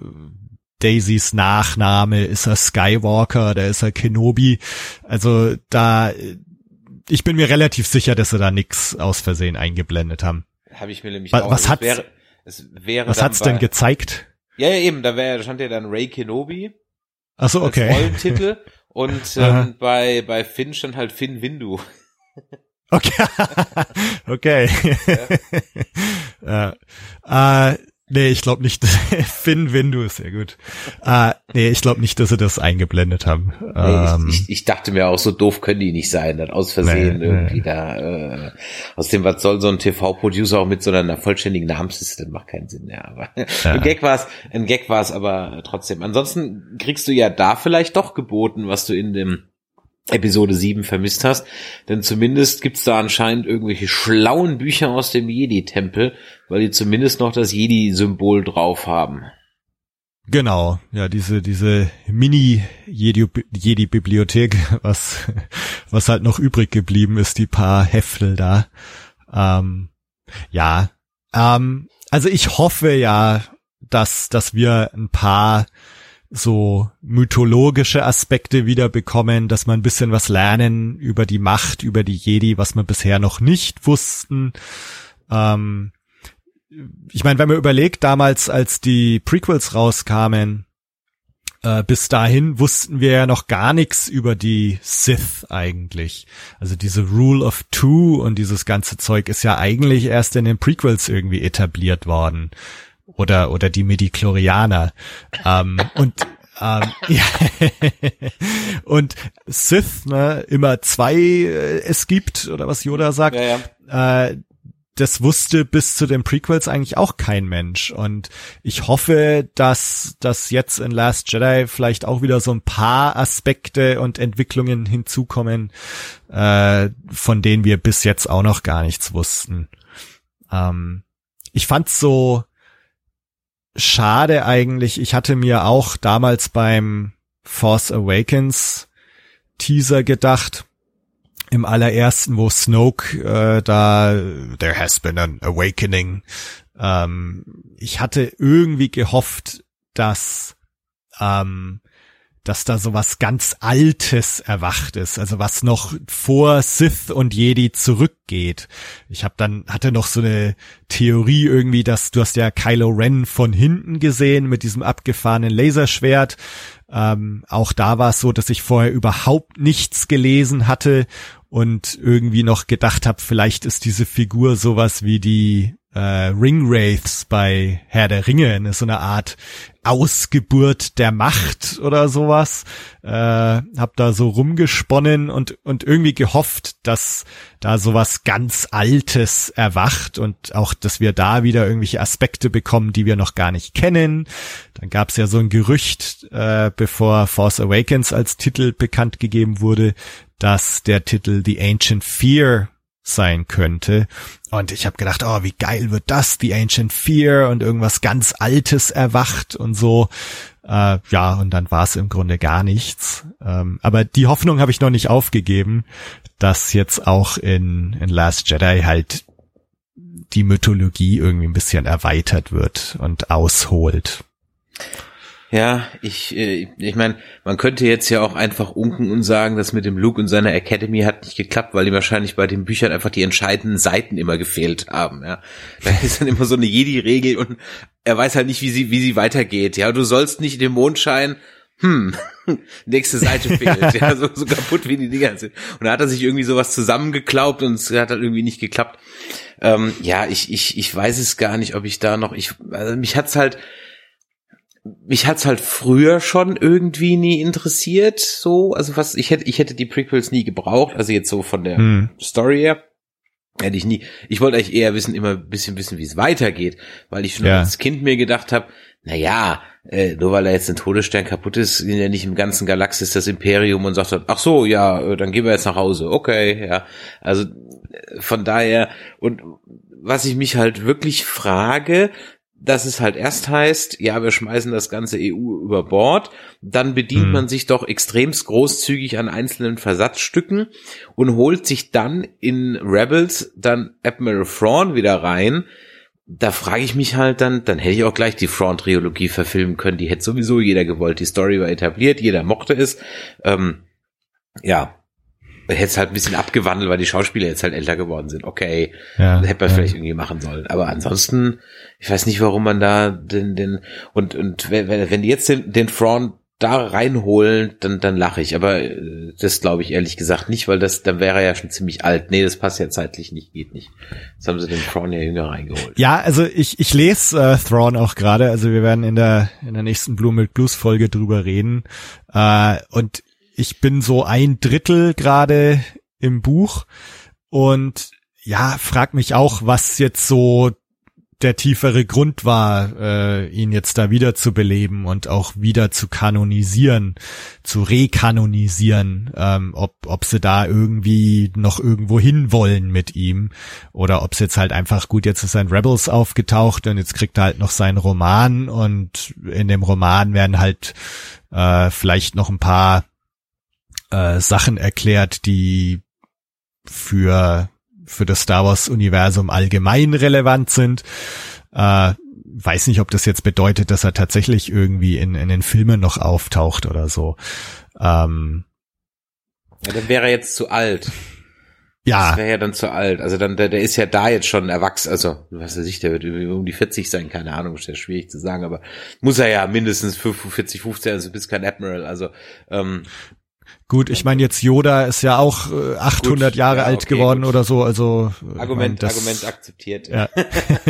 Daisys Nachname ist er Skywalker, da ist er Kenobi. Also da ich bin mir relativ sicher, dass sie da nix aus Versehen eingeblendet haben. Habe ich mir nämlich was, auch. Was hat wäre, es wäre Was hat's bei, denn gezeigt? Ja, ja, eben, da wäre stand ja dann Ray Kenobi. Ach so, okay. Rollentitel und ähm, bei bei Finn stand halt Finn Windu. Okay. okay. Ja. ja. Äh, Nee, ich glaube nicht. Finn Windu sehr gut. Uh, nee, ich glaube nicht, dass sie das eingeblendet haben. Nee, ähm, ich, ich, ich, dachte mir auch, so doof können die nicht sein, dann aus Versehen nee, irgendwie nee. da. Äh, aus dem, was soll so ein TV-Producer auch mit so einer vollständigen Namensliste? Macht keinen Sinn, ja. Aber ja. ein Gag war es, ein Gag war es aber trotzdem. Ansonsten kriegst du ja da vielleicht doch geboten, was du in dem Episode 7 vermisst hast. Denn zumindest gibt's da anscheinend irgendwelche schlauen Bücher aus dem Jedi-Tempel, weil die zumindest noch das Jedi-Symbol drauf haben. Genau, ja, diese, diese Mini-Jedi-Bibliothek, was, was halt noch übrig geblieben ist, die paar Heftel da. Ähm, ja, ähm, also ich hoffe ja, dass, dass wir ein paar so mythologische Aspekte wieder bekommen, dass man ein bisschen was lernen über die Macht, über die Jedi, was man bisher noch nicht wussten. Ähm, ich meine, wenn man überlegt, damals, als die Prequels rauskamen, äh, bis dahin wussten wir ja noch gar nichts über die Sith eigentlich. Also diese Rule of Two und dieses ganze Zeug ist ja eigentlich erst in den Prequels irgendwie etabliert worden. Oder, oder die Medichlorianer. ähm, und ähm, ja. und Sith, ne, immer zwei äh, es gibt, oder was Yoda sagt, ja, ja. Äh, das wusste bis zu den Prequels eigentlich auch kein Mensch. Und ich hoffe, dass dass jetzt in Last Jedi vielleicht auch wieder so ein paar Aspekte und Entwicklungen hinzukommen, äh, von denen wir bis jetzt auch noch gar nichts wussten. Ähm, ich fand's so schade eigentlich. Ich hatte mir auch damals beim Force Awakens Teaser gedacht, im allerersten, wo Snoke äh, da There has been an awakening. Ähm, ich hatte irgendwie gehofft, dass ähm, dass da so was ganz Altes erwacht ist, also was noch vor Sith und Jedi zurückgeht. Ich habe dann hatte noch so eine Theorie irgendwie, dass du hast ja Kylo Ren von hinten gesehen mit diesem abgefahrenen Laserschwert. Ähm, auch da war es so, dass ich vorher überhaupt nichts gelesen hatte und irgendwie noch gedacht habe, vielleicht ist diese Figur sowas wie die äh, Ringwraiths bei Herr der Ringe, ne, so eine Art Ausgeburt der Macht oder sowas. Äh, hab da so rumgesponnen und und irgendwie gehofft, dass da sowas ganz Altes erwacht und auch, dass wir da wieder irgendwelche Aspekte bekommen, die wir noch gar nicht kennen. Dann gab's ja so ein Gerücht, äh, bevor Force Awakens als Titel bekannt gegeben wurde, dass der Titel The Ancient Fear sein könnte. Und ich habe gedacht, oh, wie geil wird das, The Ancient Fear und irgendwas ganz Altes erwacht und so. Äh, ja, und dann war es im Grunde gar nichts. Ähm, aber die Hoffnung habe ich noch nicht aufgegeben, dass jetzt auch in, in Last Jedi halt die Mythologie irgendwie ein bisschen erweitert wird und ausholt. Ja, ich, äh, ich meine, man könnte jetzt ja auch einfach unken und sagen, das mit dem Luke und seiner Academy hat nicht geklappt, weil ihm wahrscheinlich bei den Büchern einfach die entscheidenden Seiten immer gefehlt haben. Ja, da ist dann immer so eine Jedi-Regel und er weiß halt nicht, wie sie, wie sie weitergeht. Ja, du sollst nicht in den Mondschein. Hm, nächste Seite fehlt, ja, so, so kaputt wie die Dinger sind. Und da hat er sich irgendwie sowas zusammengeklaubt und es hat halt irgendwie nicht geklappt. Ähm, ja, ich, ich, ich weiß es gar nicht, ob ich da noch, ich, also mich hat's halt, mich hat's halt früher schon irgendwie nie interessiert, so, also was, ich hätte, ich hätte die Prequels nie gebraucht, also jetzt so von der hm. Story her. Hätte ich nie. Ich wollte eigentlich eher wissen, immer ein bisschen wissen, wie es weitergeht, weil ich schon ja. als Kind mir gedacht habe, na ja, äh, nur weil er jetzt ein Todesstern kaputt ist, sind ja nicht im ganzen Galaxis das Imperium und sagt, ach so, ja, äh, dann gehen wir jetzt nach Hause. Okay, ja. Also äh, von daher und was ich mich halt wirklich frage, dass es halt erst heißt, ja, wir schmeißen das ganze EU über Bord, dann bedient hm. man sich doch extremst großzügig an einzelnen Versatzstücken und holt sich dann in Rebels dann Admiral Thrawn wieder rein. Da frage ich mich halt dann, dann hätte ich auch gleich die Thrawn-Trilogie verfilmen können, die hätte sowieso jeder gewollt, die Story war etabliert, jeder mochte es. Ähm, ja, hätte es halt ein bisschen abgewandelt, weil die Schauspieler jetzt halt älter geworden sind. Okay, ja, hätte man ja. vielleicht irgendwie machen sollen. Aber ansonsten, ich weiß nicht, warum man da den, den, und, und wenn, wenn die jetzt den, den Fraun da reinholen, dann, dann lache ich. Aber äh, das glaube ich ehrlich gesagt nicht, weil das, dann wäre er ja schon ziemlich alt. Nee, das passt ja zeitlich nicht, geht nicht. Jetzt haben sie den Thrawn ja jünger reingeholt. Ja, also ich, ich lese äh, Thrawn auch gerade. Also wir werden in der, in der nächsten Blue Milk Blues Folge drüber reden. Äh, und ich bin so ein Drittel gerade im Buch und ja, frag mich auch, was jetzt so der tiefere Grund war, äh, ihn jetzt da wieder zu beleben und auch wieder zu kanonisieren, zu rekanonisieren, ähm, ob, ob sie da irgendwie noch irgendwo hin wollen mit ihm oder ob es jetzt halt einfach gut, jetzt ist ein Rebels aufgetaucht und jetzt kriegt er halt noch seinen Roman und in dem Roman werden halt äh, vielleicht noch ein paar äh, Sachen erklärt, die für für das Star Wars Universum allgemein relevant sind. Äh, weiß nicht, ob das jetzt bedeutet, dass er tatsächlich irgendwie in, in den Filmen noch auftaucht oder so. Ähm, ja, dann wäre er jetzt zu alt. Ja. Das wäre ja dann zu alt. Also dann, der, der ist ja da jetzt schon erwachsen. Also, was weiß ich, der wird um die 40 sein, keine Ahnung, ist ja schwierig zu sagen, aber muss er ja mindestens 45, 15, also bist kein Admiral. Also, ähm, Gut, ich meine jetzt Yoda ist ja auch äh, 800 gut, Jahre ja, alt okay, geworden gut. oder so, also äh, Argument, mein, Argument akzeptiert. Ja.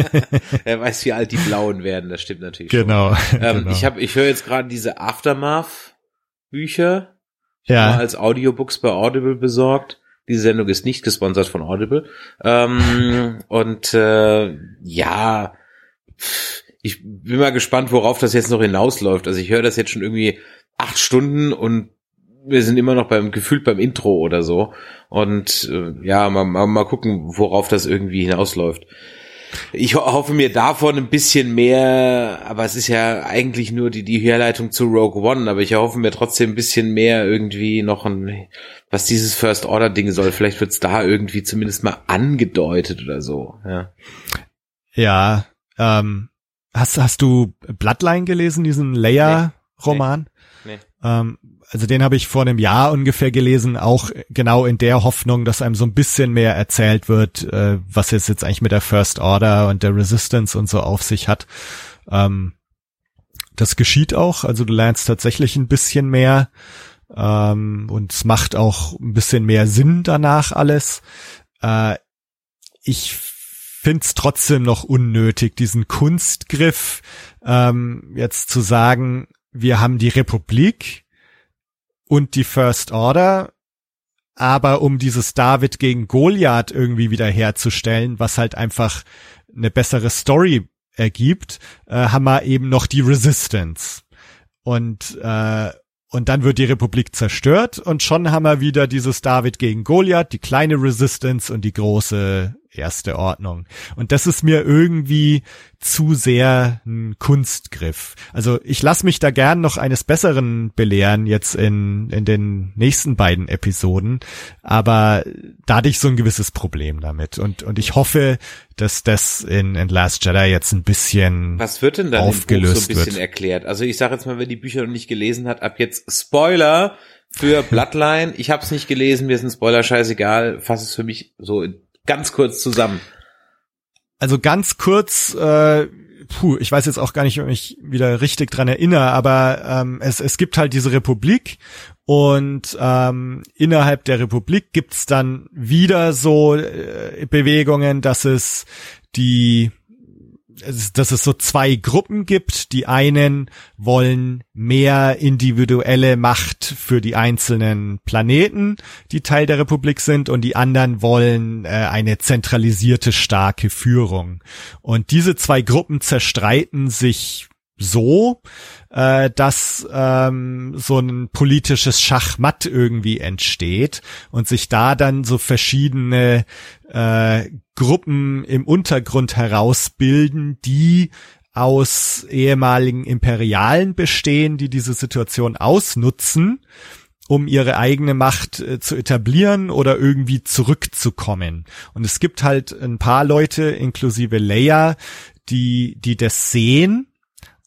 er weiß, wie alt die Blauen werden, das stimmt natürlich. Genau. Ähm, genau. Ich habe, ich höre jetzt gerade diese Aftermath Bücher, ja. als Audiobooks bei Audible besorgt. Diese Sendung ist nicht gesponsert von Audible. Ähm, und äh, ja, ich bin mal gespannt, worauf das jetzt noch hinausläuft. Also ich höre das jetzt schon irgendwie acht Stunden und wir sind immer noch beim gefühlt beim Intro oder so. Und äh, ja, mal, mal, mal gucken, worauf das irgendwie hinausläuft. Ich hoffe mir davon ein bisschen mehr, aber es ist ja eigentlich nur die, die Herleitung zu Rogue One, aber ich hoffe mir trotzdem ein bisschen mehr irgendwie noch ein, was dieses First Order Ding soll. Vielleicht wird's da irgendwie zumindest mal angedeutet oder so, ja. Ja, ähm, hast, hast du Bloodline gelesen, diesen Leia-Roman? Nee. nee. Ähm, also den habe ich vor einem Jahr ungefähr gelesen, auch genau in der Hoffnung, dass einem so ein bisschen mehr erzählt wird, äh, was jetzt jetzt eigentlich mit der First Order und der Resistance und so auf sich hat. Ähm, das geschieht auch, also du lernst tatsächlich ein bisschen mehr ähm, und es macht auch ein bisschen mehr Sinn danach alles. Äh, ich find's trotzdem noch unnötig, diesen Kunstgriff ähm, jetzt zu sagen, wir haben die Republik, und die First Order, aber um dieses David gegen Goliath irgendwie wieder herzustellen, was halt einfach eine bessere Story ergibt, äh, haben wir eben noch die Resistance. Und äh, und dann wird die Republik zerstört und schon haben wir wieder dieses David gegen Goliath, die kleine Resistance und die große erste Ordnung. Und das ist mir irgendwie zu sehr ein Kunstgriff. Also ich lasse mich da gern noch eines Besseren belehren jetzt in, in den nächsten beiden Episoden, aber da hatte ich so ein gewisses Problem damit. Und, und ich hoffe, dass das in, in Last Jedi jetzt ein bisschen Was wird denn dann aufgelöst im Buch so ein bisschen wird. erklärt? Also ich sage jetzt mal, wer die Bücher noch nicht gelesen hat, ab jetzt Spoiler für Bloodline. Ich habe es nicht gelesen, mir sind Spoiler scheißegal. Fass es für mich so in ganz kurz zusammen. Also ganz kurz, äh, puh, ich weiß jetzt auch gar nicht, ob ich wieder richtig dran erinnere, aber ähm, es, es gibt halt diese Republik und ähm, innerhalb der Republik gibt's dann wieder so äh, Bewegungen, dass es die dass es so zwei Gruppen gibt. Die einen wollen mehr individuelle Macht für die einzelnen Planeten, die Teil der Republik sind, und die anderen wollen äh, eine zentralisierte, starke Führung. Und diese zwei Gruppen zerstreiten sich so, äh, dass ähm, so ein politisches Schachmatt irgendwie entsteht und sich da dann so verschiedene äh, Gruppen im Untergrund herausbilden, die aus ehemaligen Imperialen bestehen, die diese Situation ausnutzen, um ihre eigene Macht äh, zu etablieren oder irgendwie zurückzukommen. Und es gibt halt ein paar Leute, inklusive Leia, die, die das sehen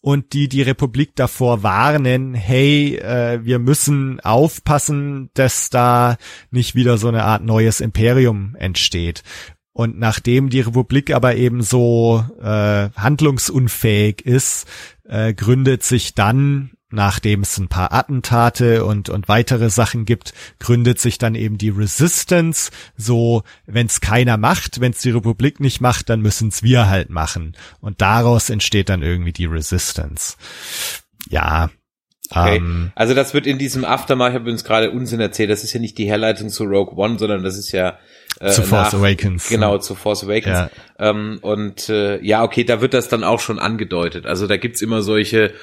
und die die Republik davor warnen, hey, äh, wir müssen aufpassen, dass da nicht wieder so eine Art neues Imperium entsteht. Und nachdem die Republik aber eben so äh, handlungsunfähig ist, äh, gründet sich dann nachdem es ein paar Attentate und, und weitere Sachen gibt, gründet sich dann eben die Resistance. So, wenn es keiner macht, wenn es die Republik nicht macht, dann müssen es wir halt machen. Und daraus entsteht dann irgendwie die Resistance. Ja. Okay. Ähm, also das wird in diesem Aftermath, ich habe uns gerade Unsinn erzählt, das ist ja nicht die Herleitung zu Rogue One, sondern das ist ja äh, zu Force nach, Awakens. Genau, zu Force Awakens. Ja. Ähm, und äh, ja, okay, da wird das dann auch schon angedeutet. Also da gibt's immer solche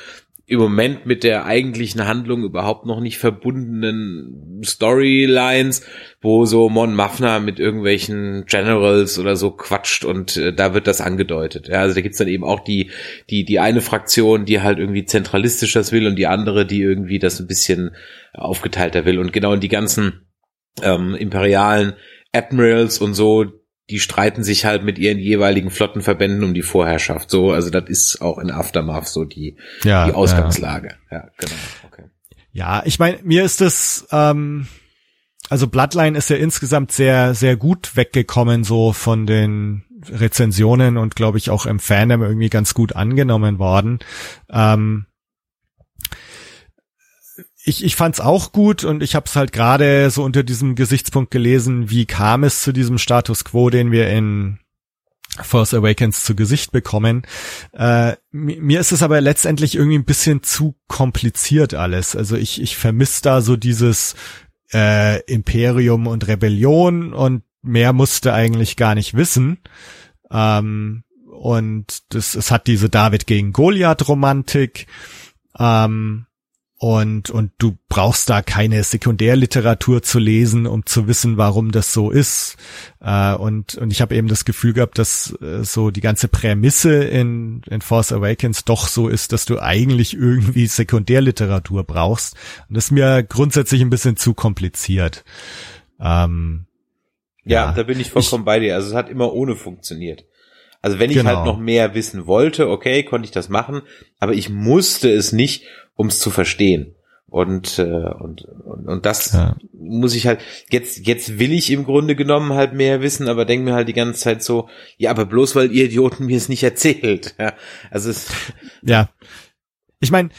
im Moment mit der eigentlichen Handlung überhaupt noch nicht verbundenen Storylines, wo so Mon Mafna mit irgendwelchen Generals oder so quatscht und äh, da wird das angedeutet. Ja, also da gibt's dann eben auch die, die, die eine Fraktion, die halt irgendwie zentralistisch das will und die andere, die irgendwie das ein bisschen aufgeteilter will. Und genau in die ganzen ähm, imperialen Admirals und so, die streiten sich halt mit ihren jeweiligen Flottenverbänden um die Vorherrschaft. So, also das ist auch in Aftermath so die, ja, die Ausgangslage. Ja, ja genau. Okay. Ja, ich meine, mir ist das, ähm, also Bloodline ist ja insgesamt sehr, sehr gut weggekommen, so von den Rezensionen und glaube ich auch im Fandom irgendwie ganz gut angenommen worden. Ähm, ich, ich fand's auch gut und ich habe es halt gerade so unter diesem Gesichtspunkt gelesen, wie kam es zu diesem Status quo, den wir in Force Awakens zu Gesicht bekommen. Äh, mir ist es aber letztendlich irgendwie ein bisschen zu kompliziert alles. Also ich, ich vermisse da so dieses äh, Imperium und Rebellion und mehr musste eigentlich gar nicht wissen. Ähm, und das, es hat diese David gegen Goliath Romantik. Ähm, und, und du brauchst da keine Sekundärliteratur zu lesen, um zu wissen, warum das so ist. Äh, und, und ich habe eben das Gefühl gehabt, dass äh, so die ganze Prämisse in, in Force Awakens doch so ist, dass du eigentlich irgendwie Sekundärliteratur brauchst. Und das ist mir grundsätzlich ein bisschen zu kompliziert. Ähm, ja, ja, da bin ich vollkommen ich, bei dir. Also es hat immer ohne funktioniert. Also wenn ich halt genau. halt noch mehr wissen wollte, okay, konnte ich das machen, aber ich musste es nicht, um es zu verstehen. Und, äh, und, und, und das ja. muss ich halt, jetzt, jetzt will ich im Grunde genommen halt mehr wissen, aber denke mir halt die ganze Zeit so, ja, aber bloß weil ihr Idioten mir es nicht erzählt. Ja, also es, ja. Ich meine,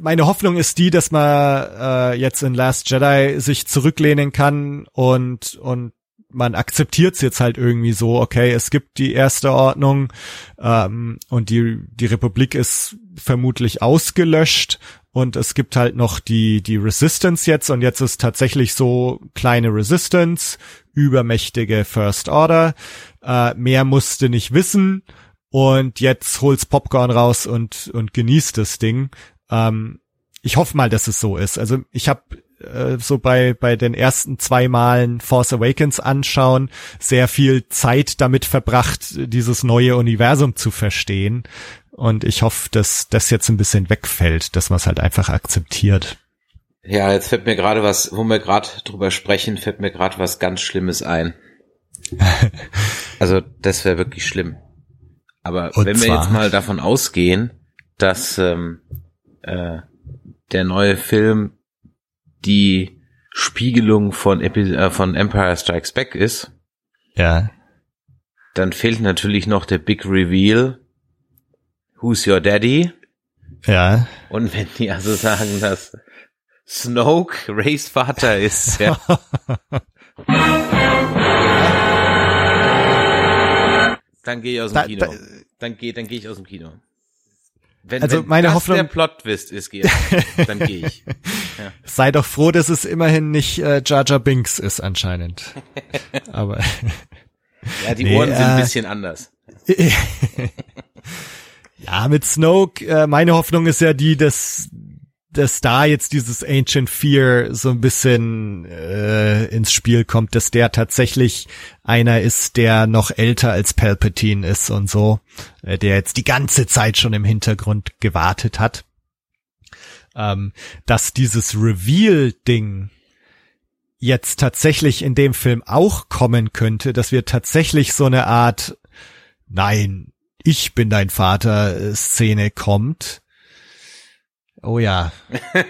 meine Hoffnung ist die, dass man äh, jetzt in Last Jedi sich zurücklehnen kann und und man akzeptiert es jetzt halt irgendwie so, okay, es gibt die erste Ordnung ähm, und die, die Republik ist vermutlich ausgelöscht und es gibt halt noch die, die Resistance jetzt und jetzt ist tatsächlich so kleine Resistance, übermächtige First Order, äh, mehr musste nicht wissen und jetzt holt's Popcorn raus und, und genießt das Ding. Ähm, ich hoffe mal, dass es so ist. Also ich habe äh, so bei, bei den ersten zwei Malen Force Awakens anschauen, sehr viel Zeit damit verbracht, dieses neue Universum zu verstehen. Und ich hoffe, dass das jetzt ein bisschen wegfällt, dass man es halt einfach akzeptiert. Ja, jetzt fällt mir gerade was, wo wir gerade drüber sprechen, fällt mir gerade was ganz Schlimmes ein. also das wäre wirklich schlimm. Aber Und wenn wir jetzt mal davon ausgehen, dass ähm, äh, der neue Film die Spiegelung von, Epi äh, von Empire Strikes Back ist, ja, dann fehlt natürlich noch der Big Reveal. Who's your daddy? Ja. Und wenn die also sagen, dass Snoke Rays Vater ist, ja. dann gehe ich aus dem da, Kino. Da, dann gehe dann geh ich aus dem Kino. Wenn, also wenn meine das Hoffnung, der Plot-Twist ist, dann gehe ich. Ja. Sei doch froh, dass es immerhin nicht äh, Jar Jar Binks ist anscheinend. Aber ja, die nee, Ohren sind äh, ein bisschen anders. ja, mit Snoke, äh, meine Hoffnung ist ja die, dass dass da jetzt dieses Ancient Fear so ein bisschen äh, ins Spiel kommt, dass der tatsächlich einer ist, der noch älter als Palpatine ist und so, äh, der jetzt die ganze Zeit schon im Hintergrund gewartet hat. Ähm, dass dieses Reveal-Ding jetzt tatsächlich in dem Film auch kommen könnte, dass wir tatsächlich so eine Art Nein, ich bin dein Vater äh, Szene kommt Oh ja,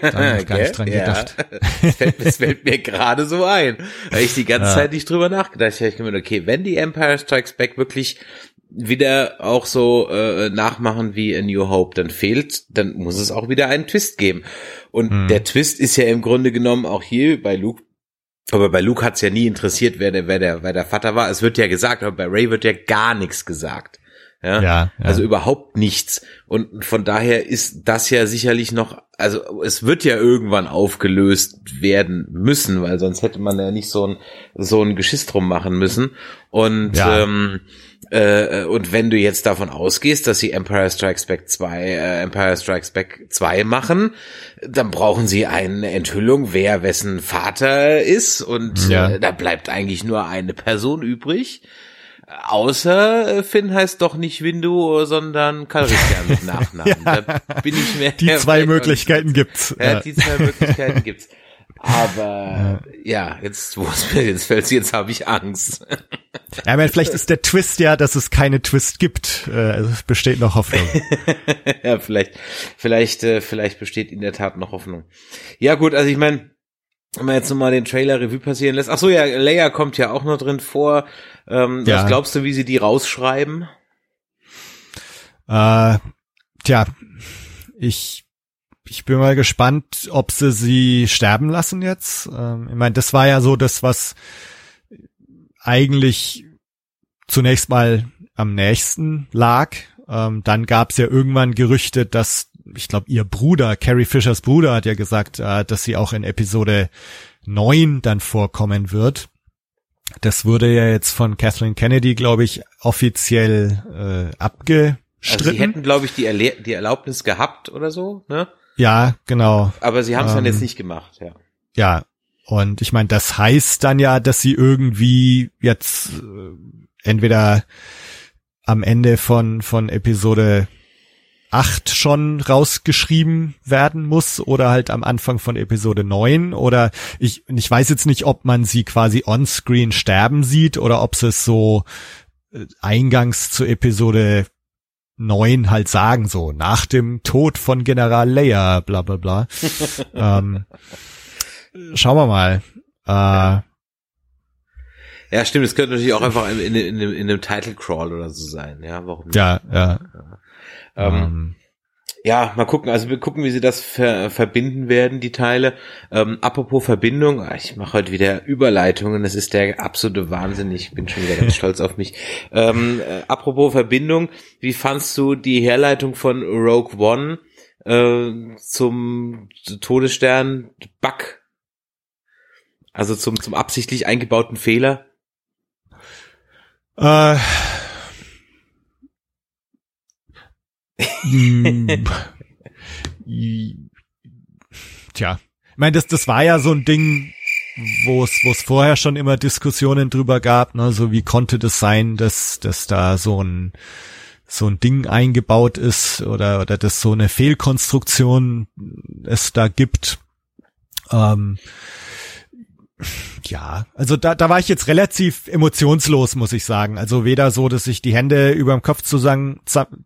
da habe ich gar nicht dran gedacht. Es fällt, fällt mir gerade so ein, weil ich die ganze ja. Zeit nicht drüber nachgedacht habe. Ich habe okay, wenn die Empire Strikes Back wirklich wieder auch so äh, nachmachen wie in New Hope, dann fehlt, dann muss es auch wieder einen Twist geben. Und hm. der Twist ist ja im Grunde genommen auch hier bei Luke aber bei Luke hat's ja nie interessiert, wer der, wer der, wer der Vater war. Es wird ja gesagt, aber bei Ray wird ja gar nichts gesagt. Ja? ja, ja. Also überhaupt nichts. Und von daher ist das ja sicherlich noch, also es wird ja irgendwann aufgelöst werden müssen, weil sonst hätte man ja nicht so ein, so ein Geschiss drum machen müssen. Und, ja. ähm, äh, und wenn du jetzt davon ausgehst, dass sie Empire Strikes Back 2, äh, Empire Strikes Back 2 machen, dann brauchen sie eine Enthüllung, wer wessen Vater ist. Und ja. äh, da bleibt eigentlich nur eine Person übrig. Außer äh, Finn heißt doch nicht Windu, sondern Calrissian mit Nachnamen. ja, da bin ich mir. Die zwei Möglichkeiten gibt's. Ja, die zwei Möglichkeiten gibt's. Aber ja, jetzt, wo es mir jetzt fällt, jetzt habe ich Angst. Ja, aber vielleicht ist der Twist ja, dass es keine Twist gibt. Äh, also es besteht noch Hoffnung. ja, vielleicht, vielleicht, äh, vielleicht besteht in der Tat noch Hoffnung. Ja, gut, also ich meine, wenn man jetzt nochmal den Trailer Revue passieren lässt. Ach so, ja, Leia kommt ja auch noch drin vor. Ähm, ja. Was glaubst du, wie sie die rausschreiben? Äh, tja, ich ich bin mal gespannt, ob sie sie sterben lassen jetzt. Ähm, ich meine, das war ja so das, was eigentlich zunächst mal am nächsten lag. Ähm, dann gab es ja irgendwann Gerüchte, dass, ich glaube, ihr Bruder, Carrie Fishers Bruder, hat ja gesagt, äh, dass sie auch in Episode 9 dann vorkommen wird. Das wurde ja jetzt von Kathleen Kennedy, glaube ich, offiziell äh, abgestritten. Also sie hätten, glaube ich, die, Erle die Erlaubnis gehabt oder so, ne? Ja, genau. Aber sie haben es ähm, dann jetzt nicht gemacht, ja. Ja, und ich meine, das heißt dann ja, dass sie irgendwie jetzt äh, entweder am Ende von, von Episode 8 schon rausgeschrieben werden muss oder halt am Anfang von Episode 9 oder ich, ich weiß jetzt nicht, ob man sie quasi on-screen sterben sieht oder ob es so äh, eingangs zu Episode 9 halt sagen, so nach dem Tod von General Leia, bla bla bla. ähm, schauen wir mal. Äh, ja, stimmt, es könnte natürlich auch einfach in, in, in, in einem Title Crawl oder so sein, ja, warum nicht? Ja, ja. ja. Ähm, ähm, ja, mal gucken, also wir gucken, wie sie das ver verbinden werden, die Teile. Ähm, apropos Verbindung, ah, ich mache heute wieder Überleitungen, das ist der absolute Wahnsinn, ich bin schon wieder ganz stolz auf mich. Ähm, äh, apropos Verbindung, wie fandst du die Herleitung von Rogue One äh, zum Todesstern Bug? Also zum, zum absichtlich eingebauten Fehler? Äh. Tja, ich meine, das, das war ja so ein Ding, wo es wo es vorher schon immer Diskussionen drüber gab, ne, so wie konnte das sein, dass dass da so ein so ein Ding eingebaut ist oder oder dass so eine Fehlkonstruktion es da gibt. Ähm, ja, also da, da war ich jetzt relativ emotionslos, muss ich sagen. Also weder so, dass ich die Hände über dem Kopf zusammen,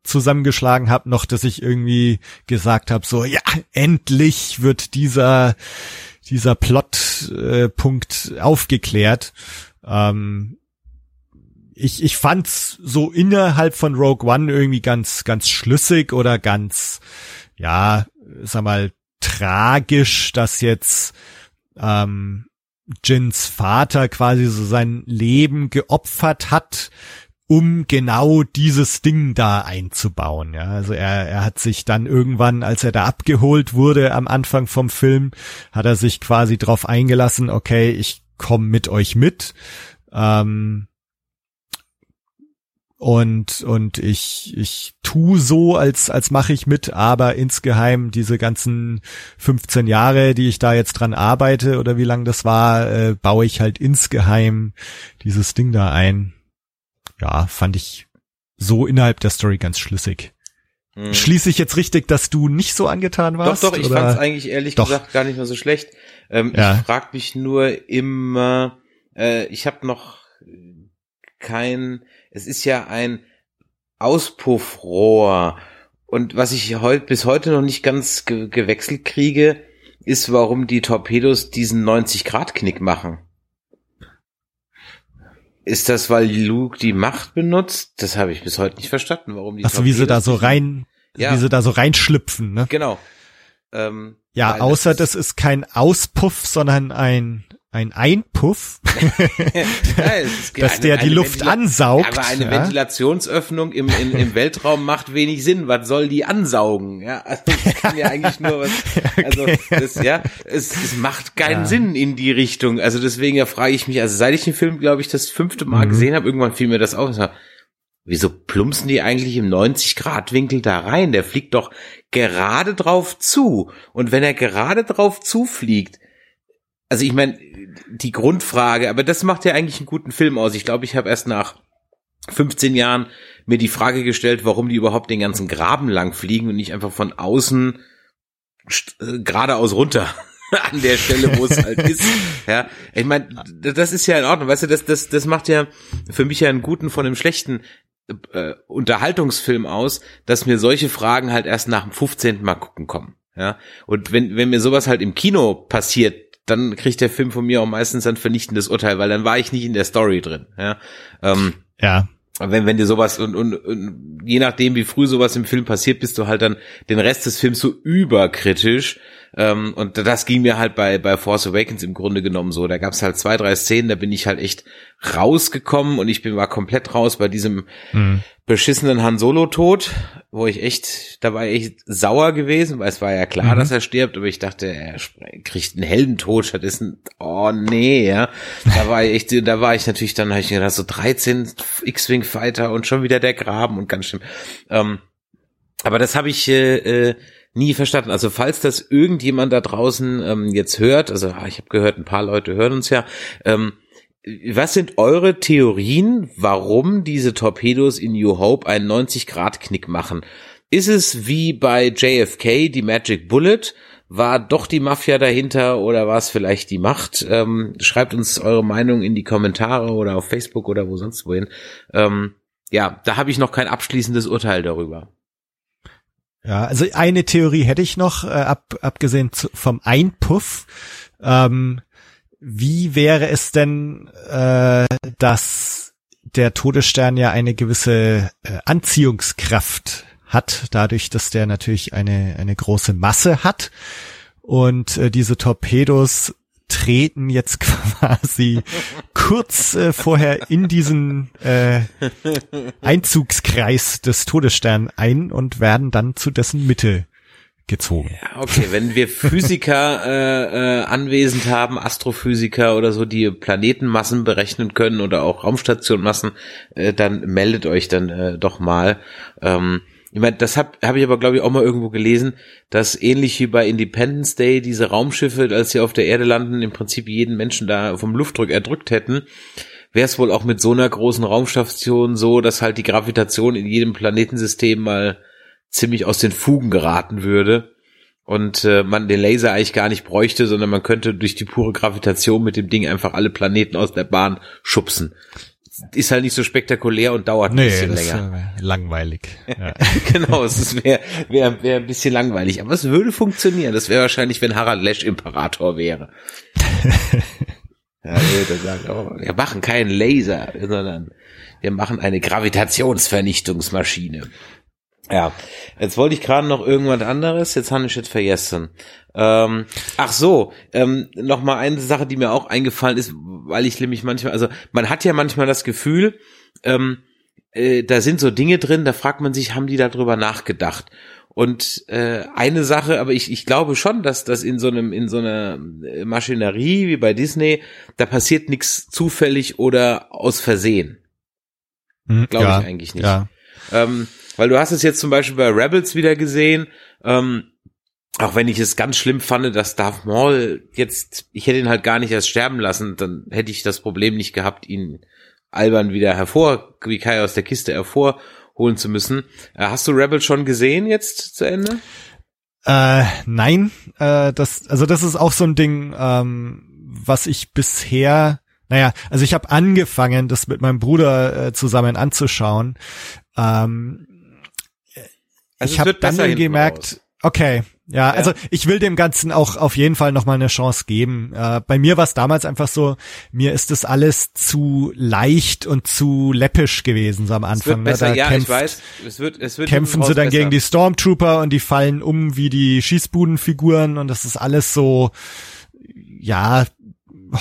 zusammengeschlagen habe, noch dass ich irgendwie gesagt habe, so ja, endlich wird dieser dieser Plotpunkt äh, aufgeklärt. Ähm, ich, ich fand's so innerhalb von Rogue One irgendwie ganz, ganz schlüssig oder ganz, ja, sag mal, tragisch, dass jetzt ähm, Jins Vater quasi so sein Leben geopfert hat, um genau dieses Ding da einzubauen. Ja, also er, er hat sich dann irgendwann, als er da abgeholt wurde am Anfang vom Film, hat er sich quasi drauf eingelassen, okay, ich komme mit euch mit. Ähm, und und ich ich tu so als als mache ich mit aber insgeheim diese ganzen 15 Jahre die ich da jetzt dran arbeite oder wie lang das war äh, baue ich halt insgeheim dieses Ding da ein ja fand ich so innerhalb der Story ganz schlüssig hm. schließe ich jetzt richtig dass du nicht so angetan warst doch doch ich oder? fand es eigentlich ehrlich doch. gesagt gar nicht mehr so schlecht ähm, ja. ich frag mich nur immer äh, ich habe noch kein es ist ja ein Auspuffrohr. Und was ich heute bis heute noch nicht ganz ge gewechselt kriege, ist, warum die Torpedos diesen 90-Grad-Knick machen. Ist das, weil Luke die Macht benutzt? Das habe ich bis heute nicht verstanden, warum die Achso, wie sie da so rein, ja. wie sie da so reinschlüpfen, ne? Genau. Ähm, ja, außer das ist kein Auspuff, sondern ein ein Einpuff, ja, dass eine, der die Luft Ventila ansaugt. Aber eine ja? Ventilationsöffnung im, im, im Weltraum macht wenig Sinn. Was soll die ansaugen? Ja, also das kann ja eigentlich nur was. Also das, ja, es, es macht keinen ja. Sinn in die Richtung. Also deswegen ja, frage ich mich. Also seit ich den Film, glaube ich, das fünfte Mal mhm. gesehen habe, irgendwann fiel mir das auf. Wieso plumpsen die eigentlich im 90 Grad Winkel da rein? Der fliegt doch gerade drauf zu. Und wenn er gerade drauf zufliegt, also ich meine, die Grundfrage, aber das macht ja eigentlich einen guten Film aus. Ich glaube, ich habe erst nach 15 Jahren mir die Frage gestellt, warum die überhaupt den ganzen Graben lang fliegen und nicht einfach von außen äh, geradeaus runter. an der Stelle, wo es halt ist. Ja, ich meine, das ist ja in Ordnung, weißt du, das, das, das macht ja für mich ja einen guten von einem schlechten äh, Unterhaltungsfilm aus, dass mir solche Fragen halt erst nach dem 15. Mal gucken kommen. Ja, und wenn, wenn mir sowas halt im Kino passiert, dann kriegt der Film von mir auch meistens ein vernichtendes Urteil, weil dann war ich nicht in der Story drin. Ja, ähm, ja wenn, wenn dir sowas und, und, und je nachdem, wie früh sowas im Film passiert, bist du halt dann den Rest des Films so überkritisch. Ähm, und das ging mir halt bei, bei Force Awakens im Grunde genommen so. Da gab es halt zwei, drei Szenen, da bin ich halt echt rausgekommen und ich bin war komplett raus bei diesem mhm beschissenen Han Solo Tod, wo ich echt, da war ich echt sauer gewesen, weil es war ja klar, mhm. dass er stirbt, aber ich dachte, er kriegt einen Heldentod stattdessen, oh nee, ja. Da war ich echt, da war ich natürlich dann, habe ich gedacht, so 13 X-Wing Fighter und schon wieder der Graben und ganz schlimm. Ähm, aber das habe ich äh, äh, nie verstanden. Also falls das irgendjemand da draußen ähm, jetzt hört, also ich habe gehört, ein paar Leute hören uns ja, ähm, was sind eure Theorien, warum diese Torpedos in New Hope einen 90-Grad-Knick machen? Ist es wie bei JFK die Magic Bullet? War doch die Mafia dahinter oder war es vielleicht die Macht? Ähm, schreibt uns eure Meinung in die Kommentare oder auf Facebook oder wo sonst wohin. Ähm, ja, da habe ich noch kein abschließendes Urteil darüber. Ja, also eine Theorie hätte ich noch, äh, ab, abgesehen zu, vom Einpuff. Ähm, wie wäre es denn, äh, dass der Todesstern ja eine gewisse äh, Anziehungskraft hat, dadurch, dass der natürlich eine, eine große Masse hat. Und äh, diese Torpedos treten jetzt quasi kurz äh, vorher in diesen äh, Einzugskreis des Todessterns ein und werden dann zu dessen Mitte gezogen. Ja, okay, wenn wir Physiker äh, äh, anwesend haben, Astrophysiker oder so, die Planetenmassen berechnen können oder auch Raumstationmassen, äh, dann meldet euch dann äh, doch mal. Ähm, ich meine, das habe hab ich aber, glaube ich, auch mal irgendwo gelesen, dass ähnlich wie bei Independence Day diese Raumschiffe, als sie auf der Erde landen, im Prinzip jeden Menschen da vom Luftdruck erdrückt hätten wäre es wohl auch mit so einer großen Raumstation so, dass halt die Gravitation in jedem Planetensystem mal ziemlich aus den Fugen geraten würde und äh, man den Laser eigentlich gar nicht bräuchte, sondern man könnte durch die pure Gravitation mit dem Ding einfach alle Planeten aus der Bahn schubsen. Ist halt nicht so spektakulär und dauert nee, ein bisschen das länger. Ist, äh, langweilig. Ja. genau, es wäre wär, wär ein bisschen langweilig, aber es würde funktionieren. Das wäre wahrscheinlich, wenn Harald Lesch Imperator wäre. ja, der sagt, oh, wir machen keinen Laser, sondern wir machen eine Gravitationsvernichtungsmaschine. Ja, jetzt wollte ich gerade noch irgendwas anderes, jetzt habe ich es vergessen. Ähm, ach so, ähm, noch mal eine Sache, die mir auch eingefallen ist, weil ich nämlich manchmal, also man hat ja manchmal das Gefühl, ähm, äh, da sind so Dinge drin, da fragt man sich, haben die darüber nachgedacht? Und äh, eine Sache, aber ich, ich glaube schon, dass das in so einem in so einer Maschinerie wie bei Disney, da passiert nichts zufällig oder aus Versehen. Hm, glaube ja, ich eigentlich nicht. Ja. Ähm, weil du hast es jetzt zum Beispiel bei Rebels wieder gesehen, ähm, auch wenn ich es ganz schlimm fand, dass Darth Maul jetzt, ich hätte ihn halt gar nicht erst sterben lassen, dann hätte ich das Problem nicht gehabt, ihn albern wieder hervor, wie Kai aus der Kiste hervorholen zu müssen. Äh, hast du Rebels schon gesehen jetzt zu Ende? Äh, nein, äh, das, also das ist auch so ein Ding, ähm, was ich bisher, naja, also ich habe angefangen, das mit meinem Bruder äh, zusammen anzuschauen. Ähm, also ich habe dann gemerkt, okay, ja, ja, also ich will dem Ganzen auch auf jeden Fall nochmal eine Chance geben. Äh, bei mir war es damals einfach so, mir ist das alles zu leicht und zu läppisch gewesen so am Anfang. Es ne? besser, ja, kämpft, ich weiß. Es wird, es wird kämpfen sie dann besser. gegen die Stormtrooper und die fallen um wie die Schießbudenfiguren und das ist alles so, ja,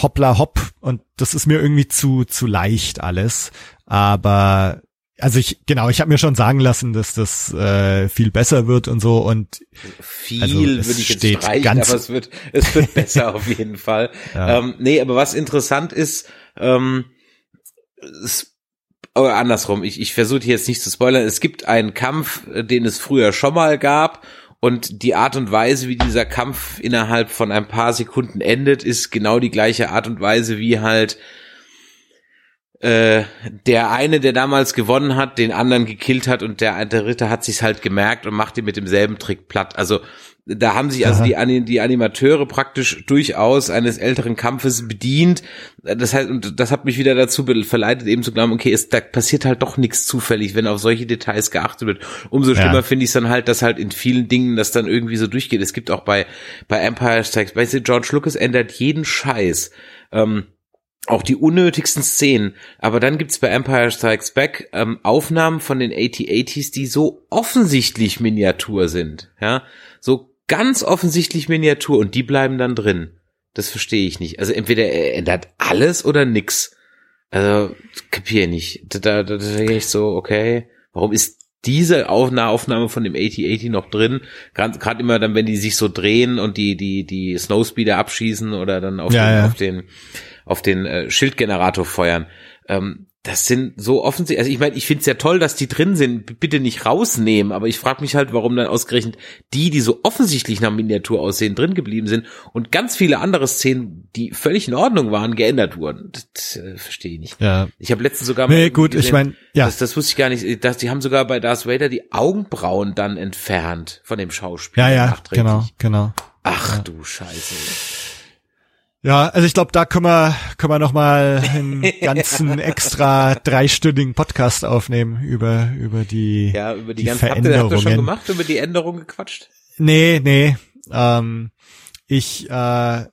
hoppla hopp und das ist mir irgendwie zu, zu leicht alles. Aber also ich genau, ich habe mir schon sagen lassen, dass das äh, viel besser wird und so und viel also würde ich jetzt streichen, ganz aber es wird es wird besser auf jeden Fall. Ja. Ähm, nee, aber was interessant ist, ähm, es, aber andersrum, ich, ich versuche hier jetzt nicht zu spoilern, es gibt einen Kampf, den es früher schon mal gab und die Art und Weise, wie dieser Kampf innerhalb von ein paar Sekunden endet, ist genau die gleiche Art und Weise, wie halt äh, der eine, der damals gewonnen hat, den anderen gekillt hat und der, der Ritter hat sich's halt gemerkt und macht ihn mit demselben Trick platt. Also da haben sich also die, die Animateure praktisch durchaus eines älteren Kampfes bedient. Das heißt, und das hat mich wieder dazu verleitet, eben zu glauben, okay, es, da passiert halt doch nichts zufällig, wenn auf solche Details geachtet wird. Umso schlimmer ja. finde ich es dann halt, dass halt in vielen Dingen das dann irgendwie so durchgeht. Es gibt auch bei, bei Empire Strikes, weißt du, George Lucas ändert jeden Scheiß. Ähm, auch die unnötigsten Szenen. Aber dann gibt's bei Empire Strikes Back ähm, Aufnahmen von den AT-80s, die so offensichtlich Miniatur sind. Ja, so ganz offensichtlich Miniatur und die bleiben dann drin. Das verstehe ich nicht. Also entweder er ändert alles oder nix. Also kapiere nicht. Da, da, da denke ich so, okay, warum ist diese Aufnahme von dem AT-80 noch drin? Gerade immer dann, wenn die sich so drehen und die die die Snowspeeder abschießen oder dann auf ja, den, ja. auf den auf den äh, Schildgenerator feuern. Ähm, das sind so offensichtlich, also ich meine, ich finde es ja toll, dass die drin sind, bitte nicht rausnehmen, aber ich frage mich halt, warum dann ausgerechnet die, die so offensichtlich nach Miniatur aussehen, drin geblieben sind und ganz viele andere Szenen, die völlig in Ordnung waren, geändert wurden. Das, äh, verstehe ich nicht. Ja. Ich habe letztens sogar nee, gut, gesehen, ich meine, ja. Das, das wusste ich gar nicht, dass die haben sogar bei Darth Vader die Augenbrauen dann entfernt von dem Schauspieler. Ja, ja, genau, genau. Ach ja. du Scheiße. Ja, also ich glaube, da können wir, können wir noch mal einen ganzen extra dreistündigen Podcast aufnehmen über über die ja über die, die ganzen Veränderungen. Habt ihr, habt ihr schon gemacht über die Änderungen gequatscht? Nee, nee. Ähm, ich äh,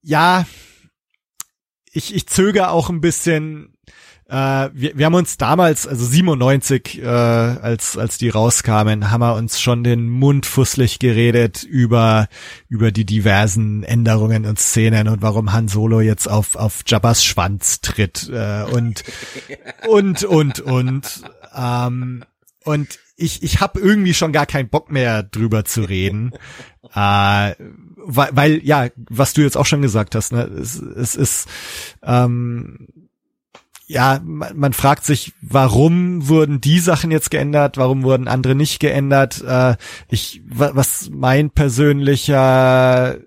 ja, ich ich zögere auch ein bisschen äh, wir, wir haben uns damals, also 97, äh, als, als die rauskamen, haben wir uns schon den Mund fusselig geredet über, über die diversen Änderungen und Szenen und warum Han Solo jetzt auf, auf Jabba's Schwanz tritt äh, und, und, und, und. Ähm, und ich, ich habe irgendwie schon gar keinen Bock mehr drüber zu reden. äh, weil, weil, ja, was du jetzt auch schon gesagt hast, ne, es, es ist ähm, ja, man, man fragt sich, warum wurden die Sachen jetzt geändert, warum wurden andere nicht geändert. Äh, ich, was mein persönlicher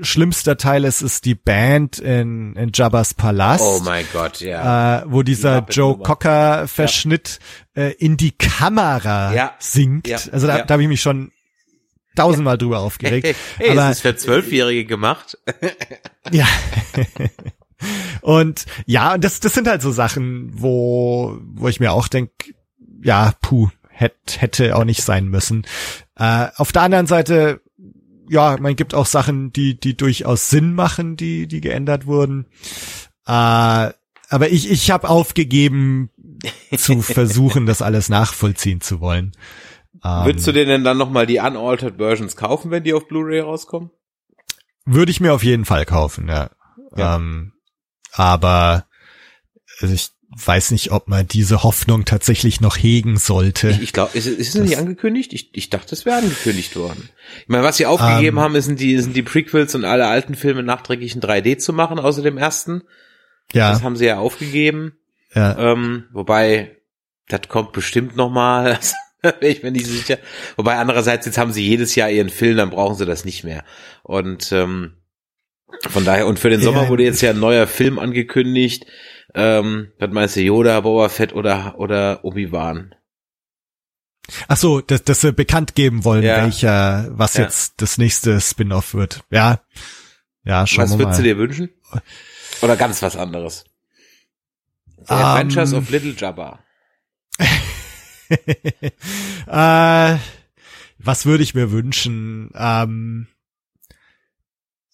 schlimmster Teil ist, ist die Band in, in Jabba's Palast. Oh mein Gott, ja. Äh, wo dieser die Joe Cocker Verschnitt ja. äh, in die Kamera ja. singt. Ja. Also da, da habe ich mich schon tausendmal drüber aufgeregt. hey, Aber, ist das für Zwölfjährige gemacht? ja. Und ja, das, das sind halt so Sachen, wo, wo ich mir auch denk, ja, puh, hätte, hätte auch nicht sein müssen. Äh, auf der anderen Seite, ja, man gibt auch Sachen, die, die durchaus Sinn machen, die, die geändert wurden. Äh, aber ich, ich habe aufgegeben, zu versuchen, das alles nachvollziehen zu wollen. Ähm, Würdest du dir denn dann nochmal die unaltered Versions kaufen, wenn die auf Blu-ray rauskommen? Würde ich mir auf jeden Fall kaufen, ja. ja. Ähm, aber ich weiß nicht, ob man diese Hoffnung tatsächlich noch hegen sollte. Ich, ich glaube, ist, ist es nicht angekündigt? Ich, ich dachte, es wäre angekündigt worden. Ich meine, was sie aufgegeben ähm. haben, sind die, sind die Prequels und alle alten Filme nachträglich in 3D zu machen, außer dem ersten. Ja. Das haben sie ja aufgegeben. Ja. Ähm, wobei, das kommt bestimmt noch mal. ich bin nicht sicher. Wobei andererseits, jetzt haben sie jedes Jahr ihren Film, dann brauchen sie das nicht mehr. Und ähm, von daher, und für den Sommer ja, wurde jetzt ja ein neuer Film angekündigt. Ähm, was meinst du, Yoda, Boba Fett oder, oder Obi-Wan? Ach so, dass, dass sie bekannt geben wollen, Ja. welcher, was Ja. jetzt das nächste Spin-off wird. Ja. Ja, schauen Was wir würdest du mal. dir wünschen? Oder ganz was anderes? The Ähm, Adventures of Little Jabba. äh, was würde ich mir wünschen? Ähm,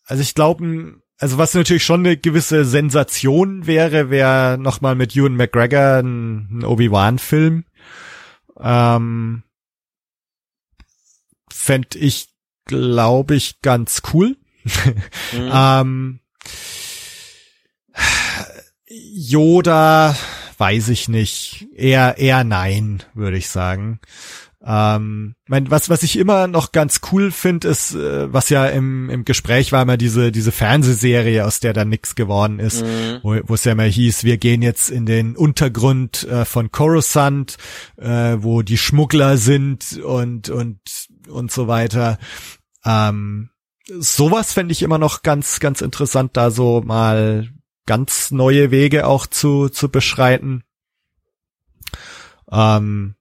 also ich glaube, also was natürlich schon eine gewisse Sensation wäre, wäre nochmal mit Ewan McGregor ein, ein Obi-Wan-Film. Ähm, Fänd ich, glaube ich, ganz cool. Mhm. Ähm, Yoda, weiß ich nicht. Eher, eher nein, würde ich sagen. Ähm, mein, was, was ich immer noch ganz cool finde, ist, äh, was ja im, im Gespräch war, immer diese, diese Fernsehserie, aus der dann nix geworden ist, Mhm. wo, wo es ja immer hieß, wir gehen jetzt in den Untergrund äh, von Coruscant, äh, wo die Schmuggler sind und, und, und so weiter. Ähm, sowas fände ich immer noch ganz, ganz interessant, da so mal ganz neue Wege auch zu, zu beschreiten. Ähm,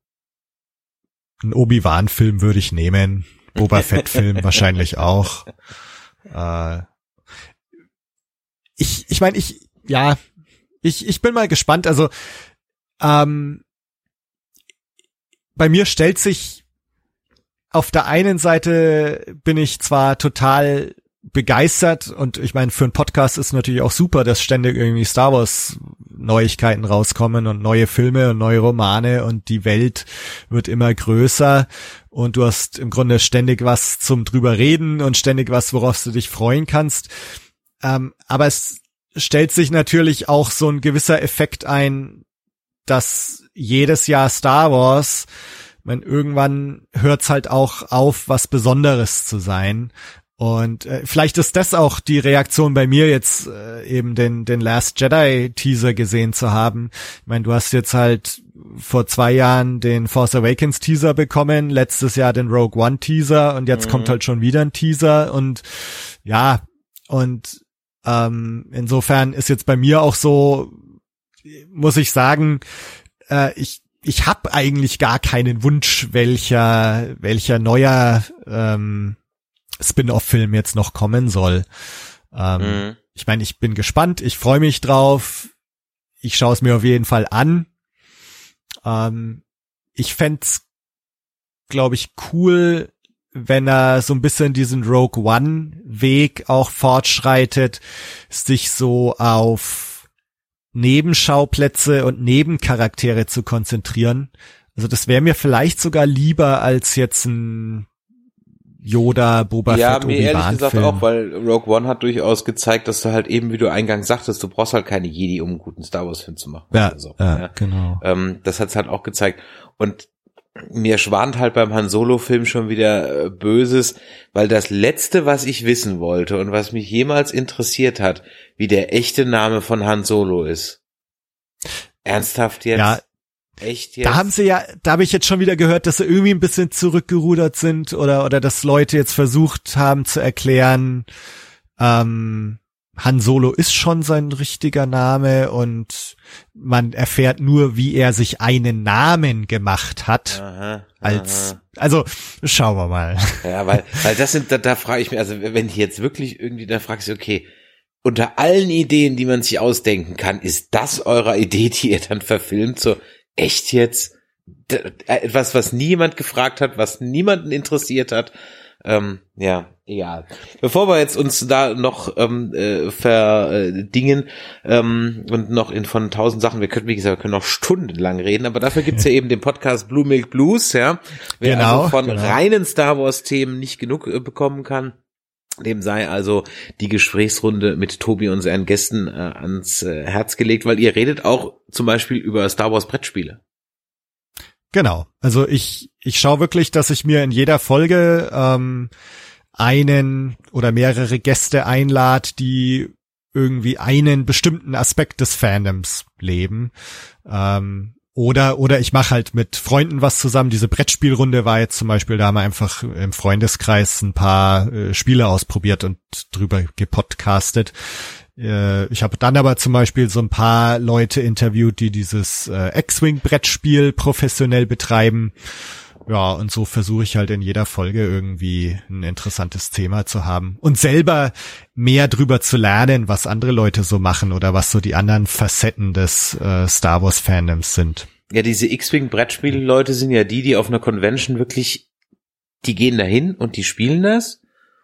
ein Obi-Wan-Film würde ich nehmen. Boba Fett-Film wahrscheinlich auch. Äh, ich, ich meine, ich, ja, ich, ich bin mal gespannt. Also, ähm, bei mir stellt sich auf der einen Seite bin ich zwar total begeistert und ich meine, für einen Podcast ist natürlich auch super, dass ständig irgendwie Star Wars Neuigkeiten rauskommen und neue Filme und neue Romane und die Welt wird immer größer und du hast im Grunde ständig was zum drüber reden und ständig was, worauf du dich freuen kannst. Ähm, aber es stellt sich natürlich auch so ein gewisser Effekt ein, dass jedes Jahr Star Wars man irgendwann hört's halt auch auf, was Besonderes zu sein. Und äh, vielleicht ist das auch die Reaktion bei mir jetzt äh, eben den den Last Jedi Teaser gesehen zu haben. Ich meine, du hast jetzt halt vor zwei Jahren den Force Awakens Teaser bekommen, letztes Jahr den Rogue One Teaser und jetzt mhm. kommt halt schon wieder ein Teaser und ja und ähm, insofern ist jetzt bei mir auch so, muss ich sagen, äh, ich ich habe eigentlich gar keinen Wunsch, welcher welcher neuer ähm, Spin-off-Film jetzt noch kommen soll. Ähm, mhm. Ich meine, ich bin gespannt, ich freue mich drauf. Ich schaue es mir auf jeden Fall an. Ähm, ich fände glaube ich, cool, wenn er so ein bisschen diesen Rogue One Weg auch fortschreitet, sich so auf Nebenschauplätze und Nebencharaktere zu konzentrieren. Also das wäre mir vielleicht sogar lieber als jetzt ein Yoda, Boba ja, Fett, mir ehrlich gesagt Film. auch, weil Rogue One hat durchaus gezeigt, dass du halt eben, wie du eingangs sagtest, du brauchst halt keine Jedi, um einen guten Star Wars Film zu machen. Ja, so, ja, ja. genau. Ähm, das hat's halt auch gezeigt. Und mir schwant halt beim Han Solo Film schon wieder äh, Böses, weil das letzte, was ich wissen wollte und was mich jemals interessiert hat, wie der echte Name von Han Solo ist. Ernsthaft jetzt? Ja, Echt jetzt? Da haben sie ja, da habe ich jetzt schon wieder gehört, dass sie irgendwie ein bisschen zurückgerudert sind oder oder dass Leute jetzt versucht haben zu erklären, ähm, Han Solo ist schon sein richtiger Name und man erfährt nur, wie er sich einen Namen gemacht hat. Aha, als, aha. also schauen wir mal. Ja, weil, weil das sind, da, da frage ich mich, also wenn ich jetzt wirklich irgendwie, da frage ich, okay, unter allen Ideen, die man sich ausdenken kann, ist das eurer Idee, die ihr dann verfilmt, so echt jetzt? Äh, etwas, was niemand gefragt hat, was niemanden interessiert hat. Ähm, ja, egal. Bevor wir jetzt uns da noch ähm, äh, verdingen ähm, und noch in von tausend Sachen, wir können, wie gesagt, wir können noch stundenlang reden, aber dafür gibt's ja eben den Podcast Blue Milk Blues, ja. Wer genau, also von genau. reinen Star Wars Themen nicht genug äh, bekommen kann, dem sei also die Gesprächsrunde mit Tobi und seinen Gästen äh, ans äh, Herz gelegt, weil ihr redet auch zum Beispiel über Star Wars Brettspiele. Genau. Also ich, ich schaue wirklich, dass ich mir in jeder Folge ähm, einen oder mehrere Gäste einlad, die irgendwie einen bestimmten Aspekt des Fandoms leben. Ähm, oder, oder ich mache halt mit Freunden was zusammen. Diese Brettspielrunde war jetzt zum Beispiel, da haben wir einfach im Freundeskreis ein paar äh, Spiele ausprobiert und drüber gepodcastet. Äh, ich habe dann aber zum Beispiel so ein paar Leute interviewt, die dieses äh, X-Wing-Brettspiel professionell betreiben. Ja, und so versuche ich halt in jeder Folge irgendwie ein interessantes Thema zu haben und selber mehr drüber zu lernen, was andere Leute so machen oder was so die anderen Facetten des äh, Star Wars Fandoms sind. Ja, diese X-Wing Brettspiel-Leute sind ja die, die auf einer Convention wirklich, die gehen dahin und die spielen das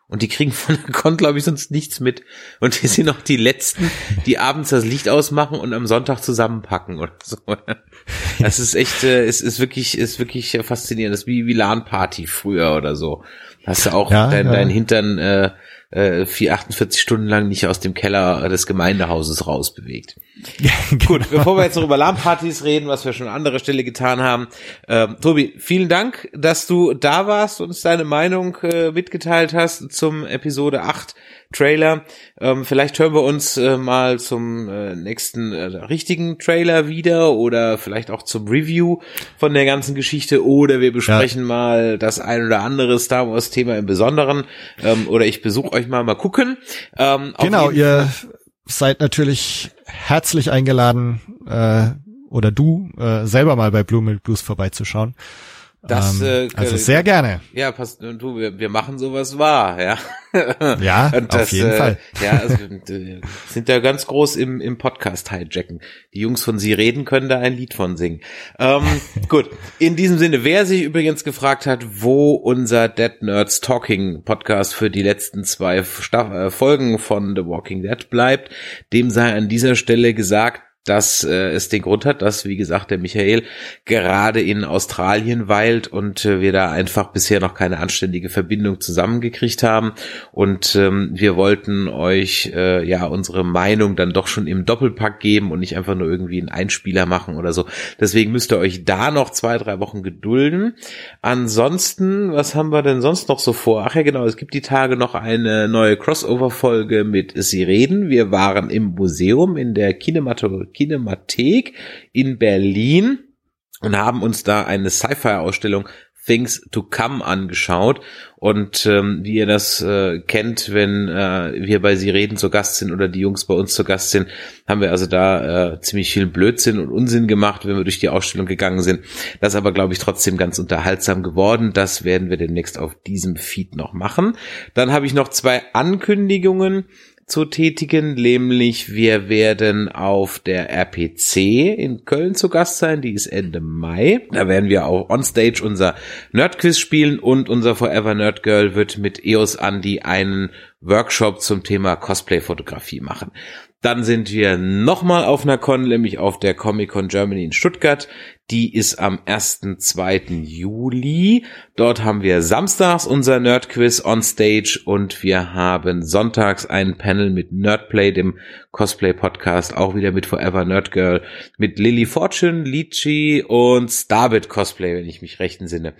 und die kriegen von der Con, glaube ich, sonst nichts mit. Und die sind auch die Letzten, die abends das Licht ausmachen und am Sonntag zusammenpacken oder so. Das ist echt, äh, es ist wirklich, ist wirklich faszinierend. Das ist wie, wie LAN-Party früher oder so. Hast du auch ja, dein, ja. dein Hintern äh, äh, 48 Stunden lang nicht aus dem Keller des Gemeindehauses rausbewegt. Ja, genau. Gut, bevor wir jetzt noch über LAN-Partys reden, was wir schon an anderer Stelle getan haben. Ähm, Tobi, vielen Dank, dass du da warst und uns deine Meinung äh, mitgeteilt hast zum Episode 8 Trailer. Ähm, vielleicht hören wir uns äh, mal zum äh, nächsten äh, richtigen Trailer wieder oder vielleicht auch zum Review von der ganzen Geschichte oder wir besprechen ja. mal das ein oder andere Star Wars Thema im Besonderen ähm, oder ich besuche euch mal mal gucken. Ähm, genau, ihr seid natürlich herzlich eingeladen, äh, oder du äh, selber mal bei Blue Milk Blues vorbeizuschauen. Das, ähm, also sehr gerne. Ja, pass, du, wir, wir machen sowas wahr, ja. Ja, das, auf jeden äh, Fall. Ja, also, wir sind da ganz groß im, im Podcast hijacken. Die Jungs von Sie reden können da ein Lied von singen. Ähm, gut, in diesem Sinne, wer sich übrigens gefragt hat, wo unser Dead Nerds Talking Podcast für die letzten zwei Staff äh, Folgen von The Walking Dead bleibt, dem sei an dieser Stelle gesagt, dass äh, es den Grund hat, dass, wie gesagt, der Michael gerade in Australien weilt und äh, wir da einfach bisher noch keine anständige Verbindung zusammengekriegt haben. Und ähm, wir wollten euch äh, ja unsere Meinung dann doch schon im Doppelpack geben und nicht einfach nur irgendwie einen Einspieler machen oder so. Deswegen müsst ihr euch da noch zwei, drei Wochen gedulden. Ansonsten, was haben wir denn sonst noch so vor? Ach ja, genau, es gibt die Tage noch eine neue Crossover-Folge mit Sie reden. Wir waren im Museum in der Kinematografie Kinemathek in Berlin und haben uns da eine Sci-Fi-Ausstellung Things to Come angeschaut. Und ähm, wie ihr das äh, kennt, wenn äh, wir bei Sie reden zu Gast sind oder die Jungs bei uns zu Gast sind, haben wir also da äh, ziemlich viel Blödsinn und Unsinn gemacht, wenn wir durch die Ausstellung gegangen sind. Das aber, glaube ich, trotzdem ganz unterhaltsam geworden. Das werden wir demnächst auf diesem Feed noch machen. Dann habe ich noch zwei Ankündigungen zu tätigen, nämlich wir werden auf der RPC in Köln zu Gast sein, die ist Ende Mai. Da werden wir auch onstage unser Nerdquiz spielen und unser Forever Nerd Girl wird mit EOS Andy einen Workshop zum Thema Cosplay-Fotografie machen. Dann sind wir nochmal auf einer Con, nämlich auf der Comic Con Germany in Stuttgart. Die ist am 1. 2. Juli. Dort haben wir samstags unser Nerdquiz on Stage und wir haben sonntags ein Panel mit Nerdplay, dem Cosplay Podcast, auch wieder mit Forever Nerd Girl, mit Lily Fortune, Litchi und Starbit Cosplay, wenn ich mich recht entsinne.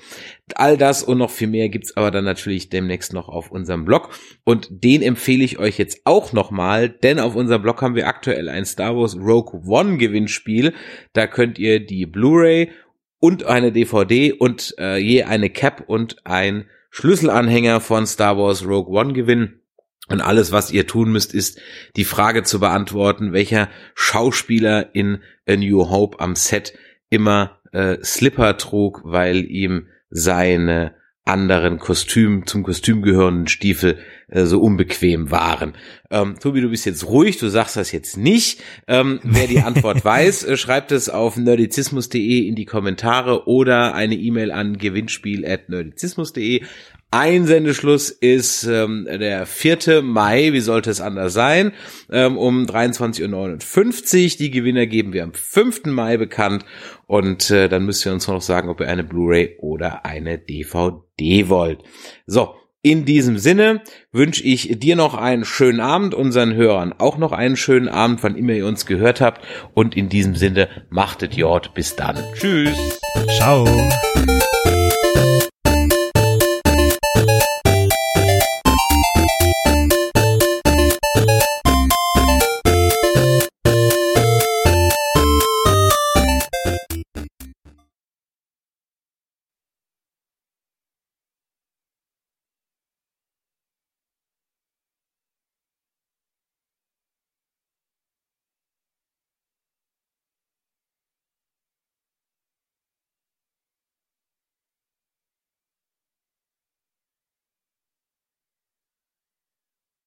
All das und noch viel mehr gibt's aber dann natürlich demnächst noch auf unserem Blog und den empfehle ich euch jetzt auch nochmal, denn auf unserem Blog haben wir aktuell ein Star Wars Rogue One Gewinnspiel. Da könnt ihr die Blu-ray und eine DVD und äh, je eine Cap und ein Schlüsselanhänger von Star Wars Rogue One gewinnen. Und alles, was ihr tun müsst, ist die Frage zu beantworten, welcher Schauspieler in A New Hope am Set immer äh, Slipper trug, weil ihm seine anderen Kostüm, zum Kostüm gehörenden Stiefel äh, so unbequem waren. Ähm, Tobi, du bist jetzt ruhig, du sagst das jetzt nicht. Ähm, wer die Antwort weiß, äh, schreibt es auf nerdizismus.de in die Kommentare oder eine E-Mail an gewinnspiel.nerdizismus.de. Einsendeschluss ist ähm, der 4. Mai, wie sollte es anders sein, ähm, um 23.59 Uhr. Die Gewinner geben wir am 5. Mai bekannt und äh, dann müsst ihr uns noch sagen, ob ihr eine Blu-ray oder eine DVD wollt. So, in diesem Sinne wünsche ich dir noch einen schönen Abend, unseren Hörern auch noch einen schönen Abend, wann immer ihr uns gehört habt. Und in diesem Sinne, machtet Jord. Bis dann. Tschüss. Ciao.